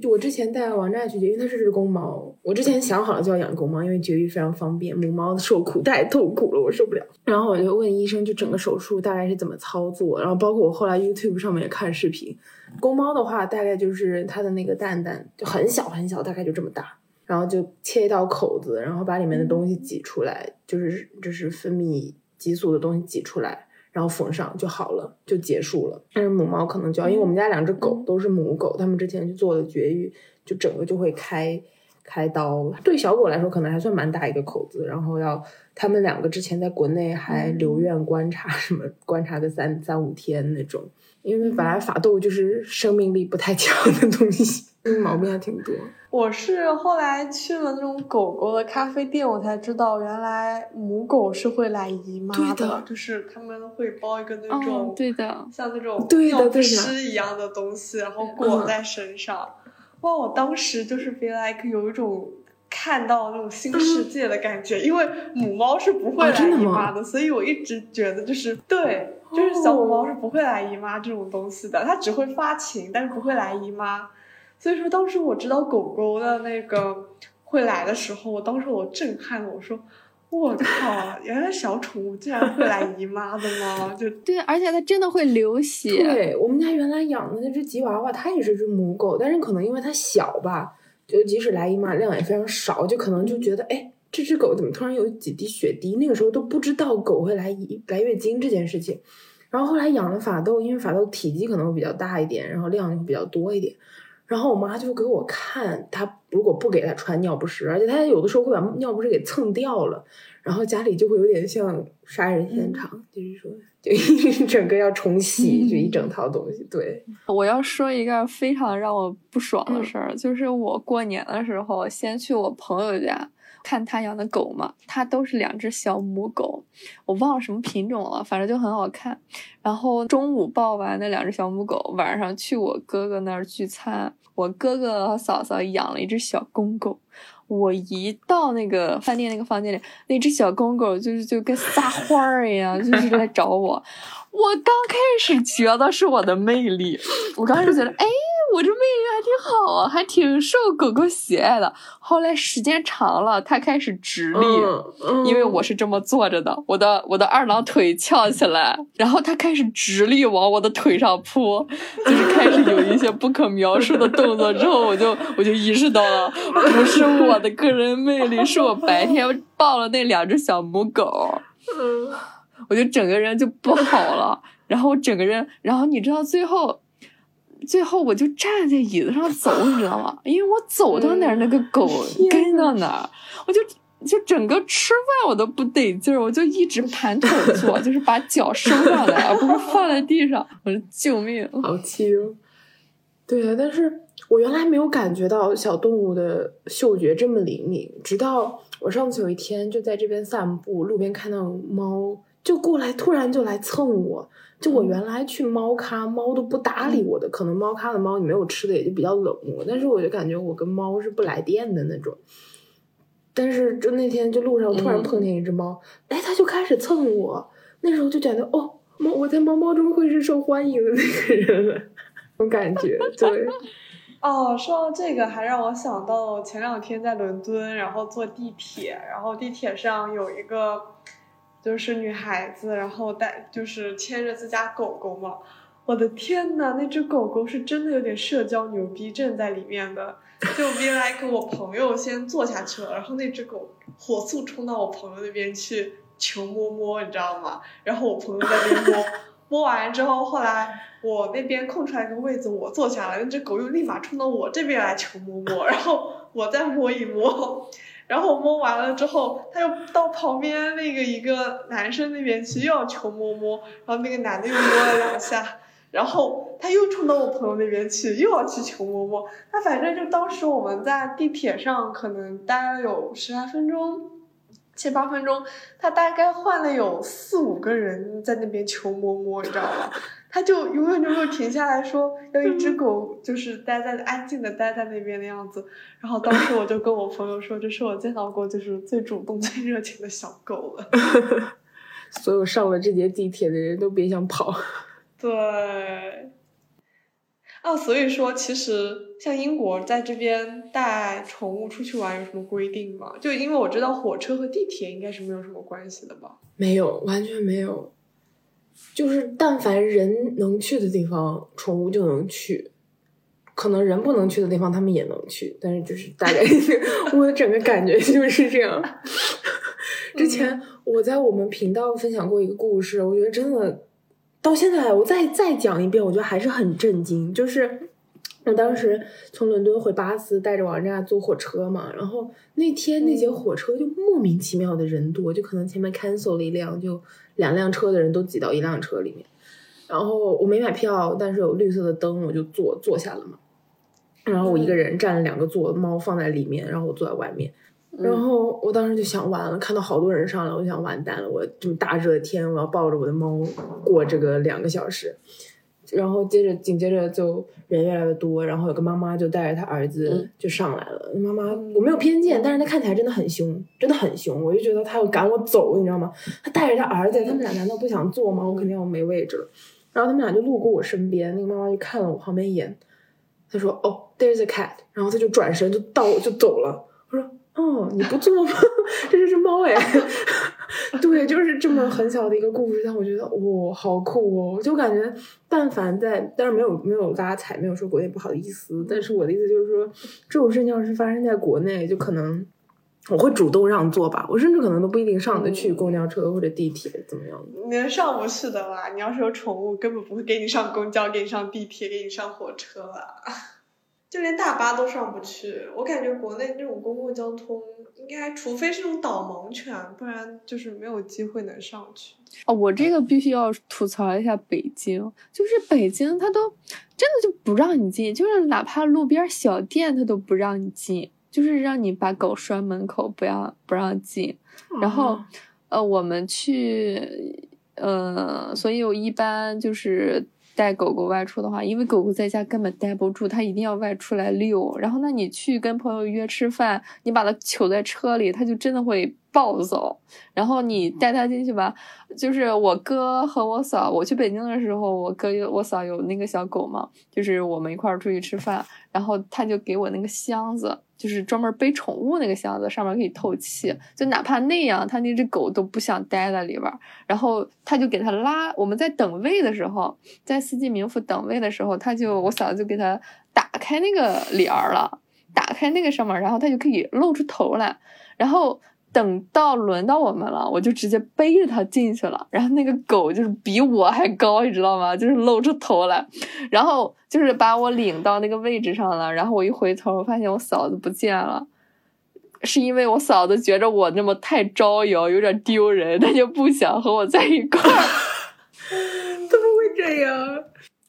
就我之前带王炸去绝育，它是只公猫。我之前想好了就要养公猫，因为绝育非常方便。母猫受苦太痛苦了，我受不了。然后我就问医生，就整个手术大概是怎么操作。然后包括我后来 YouTube 上面也看视频。公猫的话，大概就是它的那个蛋蛋就很小很小，大概就这么大。然后就切一道口子，然后把里面的东西挤出来，就是就是分泌激素的东西挤出来。然后缝上就好了，就结束了。但是母猫可能就要，因为我们家两只狗都是母狗，它们之前去做了绝育，就整个就会开开刀。对小狗来说，可能还算蛮大一个口子。然后要它们两个之前在国内还留院观察，什么观察个三三五天那种。因为本来法斗就是生命力不太强的东西，毛病还挺多。我是后来去了那种狗狗的咖啡店，我才知道原来母狗是会来姨妈的，就是他们会包一个那种，对的，像那种尿不湿一样的东西，然后裹在身上。哇，我当时就是 feel like 有一种看到那种新世界的感觉，因为母猫是不会来姨妈的，所以我一直觉得就是对。就是小母猫是不会来姨妈这种东西的，它只会发情，但是不会来姨妈。所以说当时我知道狗狗的那个会来的时候，我当时我震撼了，我说我靠，原来小宠物竟然会来姨妈的吗？就对，而且它真的会流血。对我们家原来养的那只吉娃娃，它也是只母狗，但是可能因为它小吧，就即使来姨妈量也非常少，就可能就觉得哎，这只狗怎么突然有几滴血滴？那个时候都不知道狗会来姨来月经这件事情。然后后来养了法斗，因为法斗体积可能会比较大一点，然后量会比较多一点。然后我妈就给我看，她如果不给她穿尿不湿，而且她有的时候会把尿不湿给蹭掉了，然后家里就会有点像杀人现场，就是说，就一整个要重洗，就一整套东西。对，我要说一个非常让我不爽的事儿，就是我过年的时候先去我朋友家。看他养的狗嘛，他都是两只小母狗，我忘了什么品种了，反正就很好看。然后中午抱完那两只小母狗，晚上去我哥哥那儿聚餐，我哥哥和嫂嫂养了一只小公狗。我一到那个饭店那个房间里，那只小公狗就是就跟撒欢儿一样，就是来找我。我刚开始觉得是我的魅力，我刚开始觉得，哎。我这魅力还挺好啊，还挺受狗狗喜爱的。后来时间长了，它开始直立，嗯因为我是这么坐着的，我的我的二郎腿翘起来，然后它开始直立往我的腿上扑，就是开始有一些不可描述的动作。之后我就我就意识到了，不是我的个人魅力，是我白天抱了那两只小母狗。嗯我就整个人就不好了，然后我整个人，然后你知道最后，最后我就站在椅子上走，你知道吗？因为我走到哪儿，那个狗跟到哪儿，我就就整个吃饭我都不得劲儿，我就一直盘腿坐，就是把脚收上来，而不是放在地上。我说救命！好气哦。对啊，但是我原来没有感觉到小动物的嗅觉这么灵敏，直到我上次有一天就在这边散步，路边看到猫就过来，突然就来蹭我。就我原来去猫咖，猫都不搭理我的，可能猫咖的猫你没有吃的也就比较冷漠，但是我就感觉我跟猫是不来电的那种。但是就那天就路上突然碰见一只猫，哎、它就开始蹭我，那时候就觉得哦，猫我在猫猫中会是受欢迎的那个人了。种感觉，对，哦，说到这个，还让我想到前两天在伦敦，然后坐地铁，然后地铁上有一个就是女孩子，然后带就是牵着自家狗狗嘛。我的天呐，那只狗狗是真的有点社交牛逼症在里面的。就 be like 我朋友先坐下去了，然后那只狗火速冲到我朋友那边去求摸摸，你知道吗？然后我朋友在那边摸。摸完之后，后来我那边空出来一个位子，我坐下来，那只狗又立马冲到我这边来求摸摸，然后我再摸一摸，然后我摸完了之后，他又到旁边那个一个男生那边去，又要求摸摸，然后那个男的又摸了两下，然后他又冲到我朋友那边去，又要去求摸摸。那反正就当时我们在地铁上可能待了有十来分钟。七八分钟，他大概换了有四五个人在那边求摸摸，你知道吗？他就永远就没有停下来说要一只狗，就是待在安静的待在那边的样子。然后当时我就跟我朋友说，这是我见到过就是最主动、最热情的小狗了。所有上了这节地铁的人都别想跑。对。啊，所以说，其实像英国在这边带宠物出去玩有什么规定吗？就因为我知道火车和地铁应该是没有什么关系的吧？没有，完全没有。就是但凡人能去的地方，宠物就能去；可能人不能去的地方，他们也能去。但是就是大概 我的整个感觉就是这样。之前我在我们频道分享过一个故事，我觉得真的。到现在，我再再讲一遍，我觉得还是很震惊。就是我当时从伦敦回巴斯，带着王炸坐火车嘛，然后那天那节火车就莫名其妙的人多，就可能前面 cancel 了一辆，就两辆车的人都挤到一辆车里面。然后我没买票，但是有绿色的灯，我就坐坐下了嘛。然后我一个人占了两个座，猫放在里面，然后我坐在外面。然后我当时就想完了，看到好多人上来，我想完蛋了，我这么大热的天，我要抱着我的猫过这个两个小时。然后接着紧接着就人越来越多，然后有个妈妈就带着她儿子就上来了。妈妈我没有偏见，但是她看起来真的很凶，真的很凶，我就觉得她要赶我走，你知道吗？她带着她儿子，他们俩难道不想坐吗？我肯定要没位置了。然后他们俩就路过我身边，那个妈妈就看了我旁边一眼，她说：“哦，there's a cat。”然后她就转身就到就走了。我说。哦，你不坐吗？这是只猫哎，对，就是这么很小的一个故事，但我觉得哇、哦，好酷哦！我就感觉，但凡在，但是没有没有拉踩，没有说国内不好意思，但是我的意思就是说，这种事情要是发生在国内，就可能我会主动让座吧，我甚至可能都不一定上得去公交车或者地铁怎么样的。你上不去的啦，你要是有宠物，根本不会给你上公交，给你上地铁，给你上火车啦。就连大巴都上不去，我感觉国内这种公共交通应该，除非是那种导盲犬，不然就是没有机会能上去。哦，我这个必须要吐槽一下北京，就是北京它都真的就不让你进，就是哪怕路边小店它都不让你进，就是让你把狗拴门口，不要不让进。然后，呃，我们去，呃，所以我一般就是。带狗狗外出的话，因为狗狗在家根本待不住，它一定要外出来遛。然后，那你去跟朋友约吃饭，你把它囚在车里，它就真的会暴走。然后你带它进去吧，就是我哥和我嫂，我去北京的时候，我哥我嫂有那个小狗嘛，就是我们一块儿出去吃饭，然后他就给我那个箱子，就是专门背宠物那个箱子，上面可以透气，就哪怕那样，他那只狗都不想待在里边。然后他就给他拉，我们在等位的时候，在四季民福等位的时候，他就我嫂子就给他打开那个帘儿了，打开那个上面，然后他就可以露出头来，然后。等到轮到我们了，我就直接背着它进去了。然后那个狗就是比我还高，你知道吗？就是露出头来，然后就是把我领到那个位置上了。然后我一回头，发现我嫂子不见了，是因为我嫂子觉着我那么太招摇，有点丢人，她就不想和我在一块儿。怎么会这样？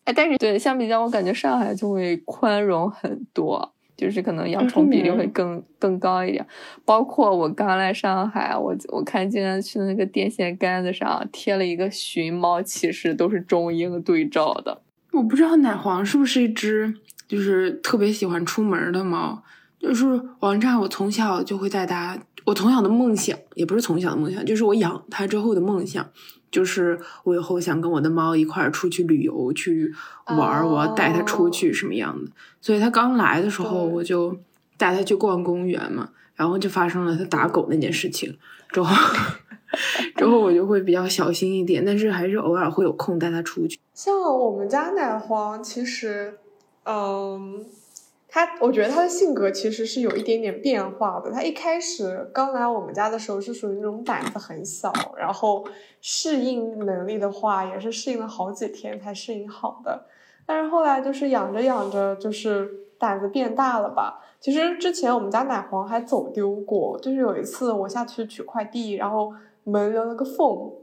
哎，但是对相比较，我感觉上海就会宽容很多。就是可能养宠比例会更更高一点，包括我刚来上海，我我看今天去的那个电线杆子上贴了一个寻猫启事，都是中英对照的。我不知道奶黄是不是一只就是特别喜欢出门的猫，就是王炸，我从小就会带它，我从小的梦想也不是从小的梦想，就是我养它之后的梦想。就是我以后想跟我的猫一块儿出去旅游去玩，我要带它出去什么样的？所以它刚来的时候，我就带它去逛公园嘛，然后就发生了它打狗那件事情。之后，之后我就会比较小心一点，但是还是偶尔会有空带它出去。像我们家奶黄，其实，嗯。他，我觉得他的性格其实是有一点点变化的。他一开始刚来我们家的时候是属于那种胆子很小，然后适应能力的话也是适应了好几天才适应好的。但是后来就是养着养着，就是胆子变大了吧。其实之前我们家奶黄还走丢过，就是有一次我下去取快递，然后门留了个缝，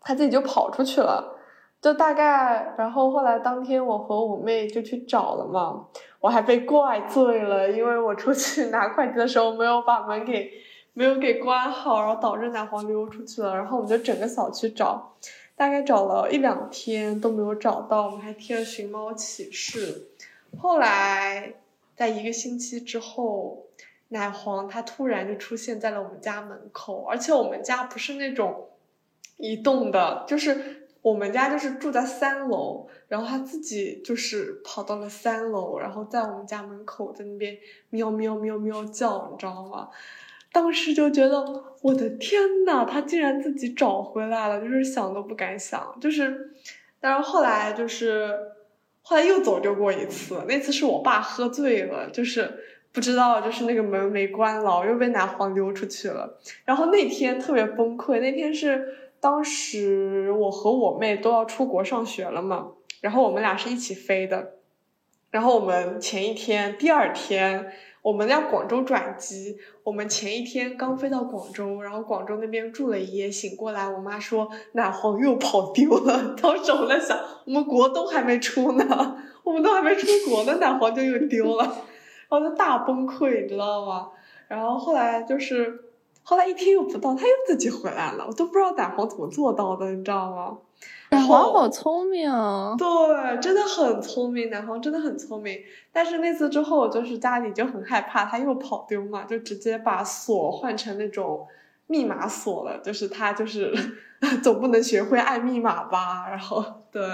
它自己就跑出去了。就大概，然后后来当天我和我妹就去找了嘛，我还被怪罪了，因为我出去拿快递的时候没有把门给没有给关好，然后导致奶黄溜出去了。然后我们就整个小区找，大概找了一两天都没有找到，我们还贴了寻猫启事。后来在一个星期之后，奶黄它突然就出现在了我们家门口，而且我们家不是那种移动的，就是。我们家就是住在三楼，然后他自己就是跑到了三楼，然后在我们家门口在那边喵喵喵喵叫，你知道吗？当时就觉得我的天呐，他竟然自己找回来了，就是想都不敢想。就是，但是后来就是后来又走丢过一次，那次是我爸喝醉了，就是不知道就是那个门没关牢，又被奶黄溜出去了。然后那天特别崩溃，那天是。当时我和我妹都要出国上学了嘛，然后我们俩是一起飞的，然后我们前一天、第二天，我们要广州转机，我们前一天刚飞到广州，然后广州那边住了一夜，醒过来，我妈说奶黄又跑丢了。当时我在想，我们国都还没出呢，我们都还没出国呢，奶黄就又丢了，然后就大崩溃，你知道吗？然后后来就是。后来一天又不到，他又自己回来了，我都不知道奶黄怎么做到的，你知道吗？奶黄好聪明，对，真的很聪明，奶黄真的很聪明。但是那次之后，就是家里就很害怕他又跑丢嘛，就直接把锁换成那种密码锁了，就是他就是 总不能学会按密码吧？然后对，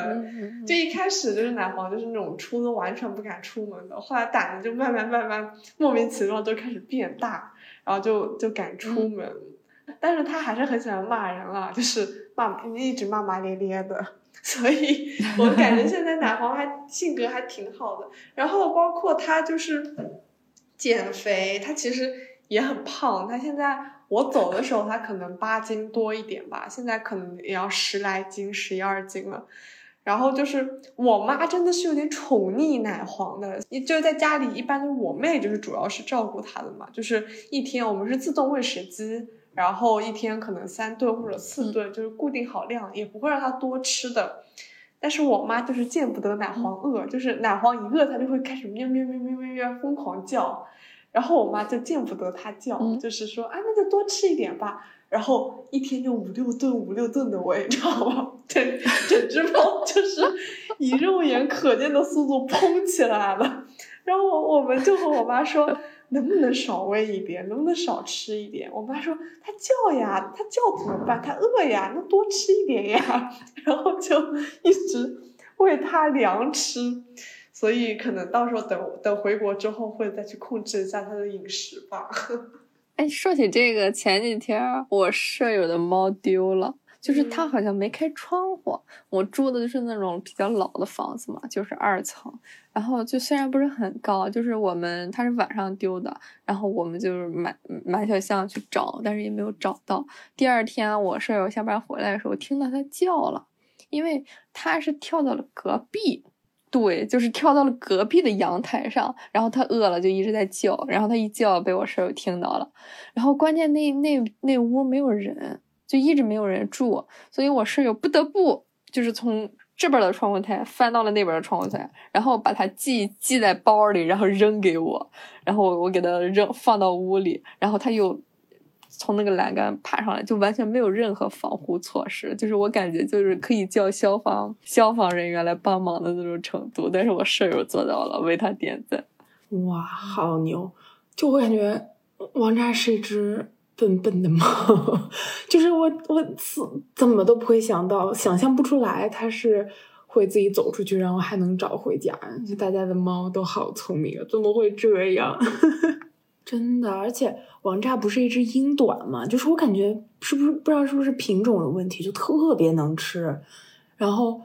就一开始就是奶黄就是那种出都完全不敢出门的，后来胆子就慢慢慢慢莫名其妙就开始变大。然后就就敢出门，但是他还是很喜欢骂人了，就是骂一直骂骂咧咧的，所以 我感觉现在奶黄还性格还挺好的。然后包括他就是减肥，他其实也很胖。他现在我走的时候，他可能八斤多一点吧，现在可能也要十来斤、十一二斤了。然后就是我妈真的是有点宠溺奶黄的，就是在家里一般我妹就是主要是照顾她的嘛，就是一天我们是自动喂食机，然后一天可能三顿或者四顿，就是固定好量，也不会让她多吃的。但是我妈就是见不得奶黄饿，就是奶黄一饿，它就会开始喵喵喵喵喵喵疯狂叫，然后我妈就见不得它叫，就是说啊那就多吃一点吧。然后一天就五六顿五六顿的喂，你知道吗？整整只猫就是以肉眼可见的速度膨起来了。然后我们就和我妈说，能不能少喂一点，能不能少吃一点？我妈说它叫呀，它叫怎么办？它饿呀，那多吃一点呀。然后就一直喂它粮吃，所以可能到时候等等回国之后会再去控制一下它的饮食吧。哎，说起这个，前几天我舍友的猫丢了。就是它好像没开窗户，我住的就是那种比较老的房子嘛，就是二层，然后就虽然不是很高，就是我们它是晚上丢的，然后我们就是满满小巷去找，但是也没有找到。第二天我舍友下班回来的时候，听到它叫了，因为它是跳到了隔壁，对，就是跳到了隔壁的阳台上，然后它饿了就一直在叫，然后它一叫被我舍友听到了，然后关键那那那屋没有人。就一直没有人住，所以我舍友不得不就是从这边的窗户台翻到了那边的窗户台，然后把它系系在包里，然后扔给我，然后我我给它扔放到屋里，然后它又从那个栏杆爬上来，就完全没有任何防护措施，就是我感觉就是可以叫消防消防人员来帮忙的那种程度，但是我舍友做到了，为他点赞。哇，好牛！就我感觉王炸是一只。笨笨的猫，就是我，我怎怎么都不会想到，想象不出来它是会自己走出去，然后还能找回家。就大家的猫都好聪明啊，怎么会这样？真的，而且王炸不是一只英短吗？就是我感觉是不是不知道是不是品种的问题，就特别能吃。然后，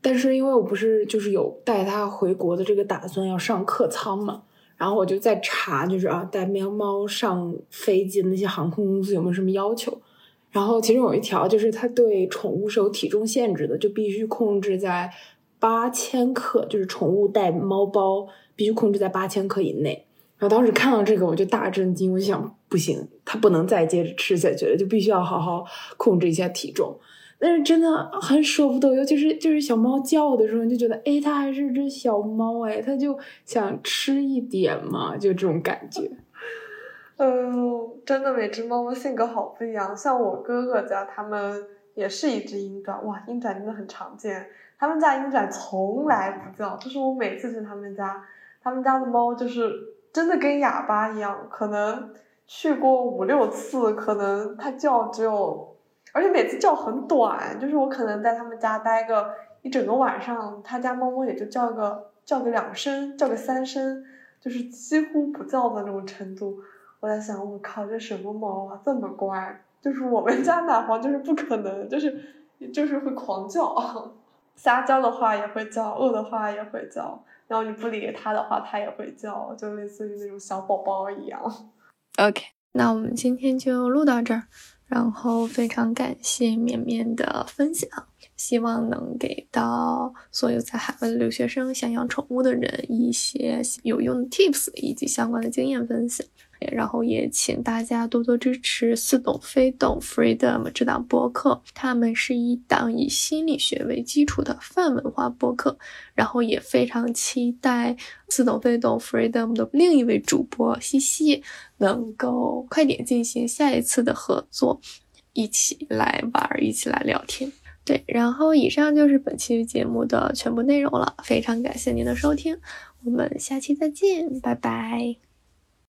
但是因为我不是就是有带它回国的这个打算，要上客舱嘛。然后我就在查，就是啊，带喵猫上飞机的那些航空公司有没有什么要求？然后其中有一条就是它对宠物是有体重限制的，就必须控制在八千克，就是宠物带猫包必须控制在八千克以内。然后当时看到这个我就大震惊，我就想不行，它不能再接着吃下去了，就必须要好好控制一下体重。但是真的很舍不得，尤其是就是小猫叫的时候，你就觉得，哎，它还是只小猫，哎，它就想吃一点嘛，就这种感觉。嗯，真的，每只猫猫性格好不一样。像我哥哥家，他们也是一只英短，哇，英短真的很常见。他们家英短从来不叫，就是我每次去他们家，他们家的猫就是真的跟哑巴一样，可能去过五六次，可能它叫只有。而且每次叫很短，就是我可能在他们家待个一整个晚上，他家猫猫也就叫个叫个两声，叫个三声，就是几乎不叫的那种程度。我在想，我靠，这什么猫啊，这么乖？就是我们家奶黄就是不可能，就是就是会狂叫，撒娇的话也会叫，饿的话也会叫，然后你不理它的话，它也会叫，就类似于那种小宝宝一样。OK，那我们今天就录到这儿。然后非常感谢绵绵的分享，希望能给到所有在海外的留学生想养宠物的人一些有用的 tips 以及相关的经验分享。然后也请大家多多支持似懂非懂 Freedom 这档播客，他们是一档以心理学为基础的泛文化播客。然后也非常期待似懂非懂 Freedom 的另一位主播西西能够快点进行下一次的合作，一起来玩，一起来聊天。对，然后以上就是本期节目的全部内容了，非常感谢您的收听，我们下期再见，拜拜。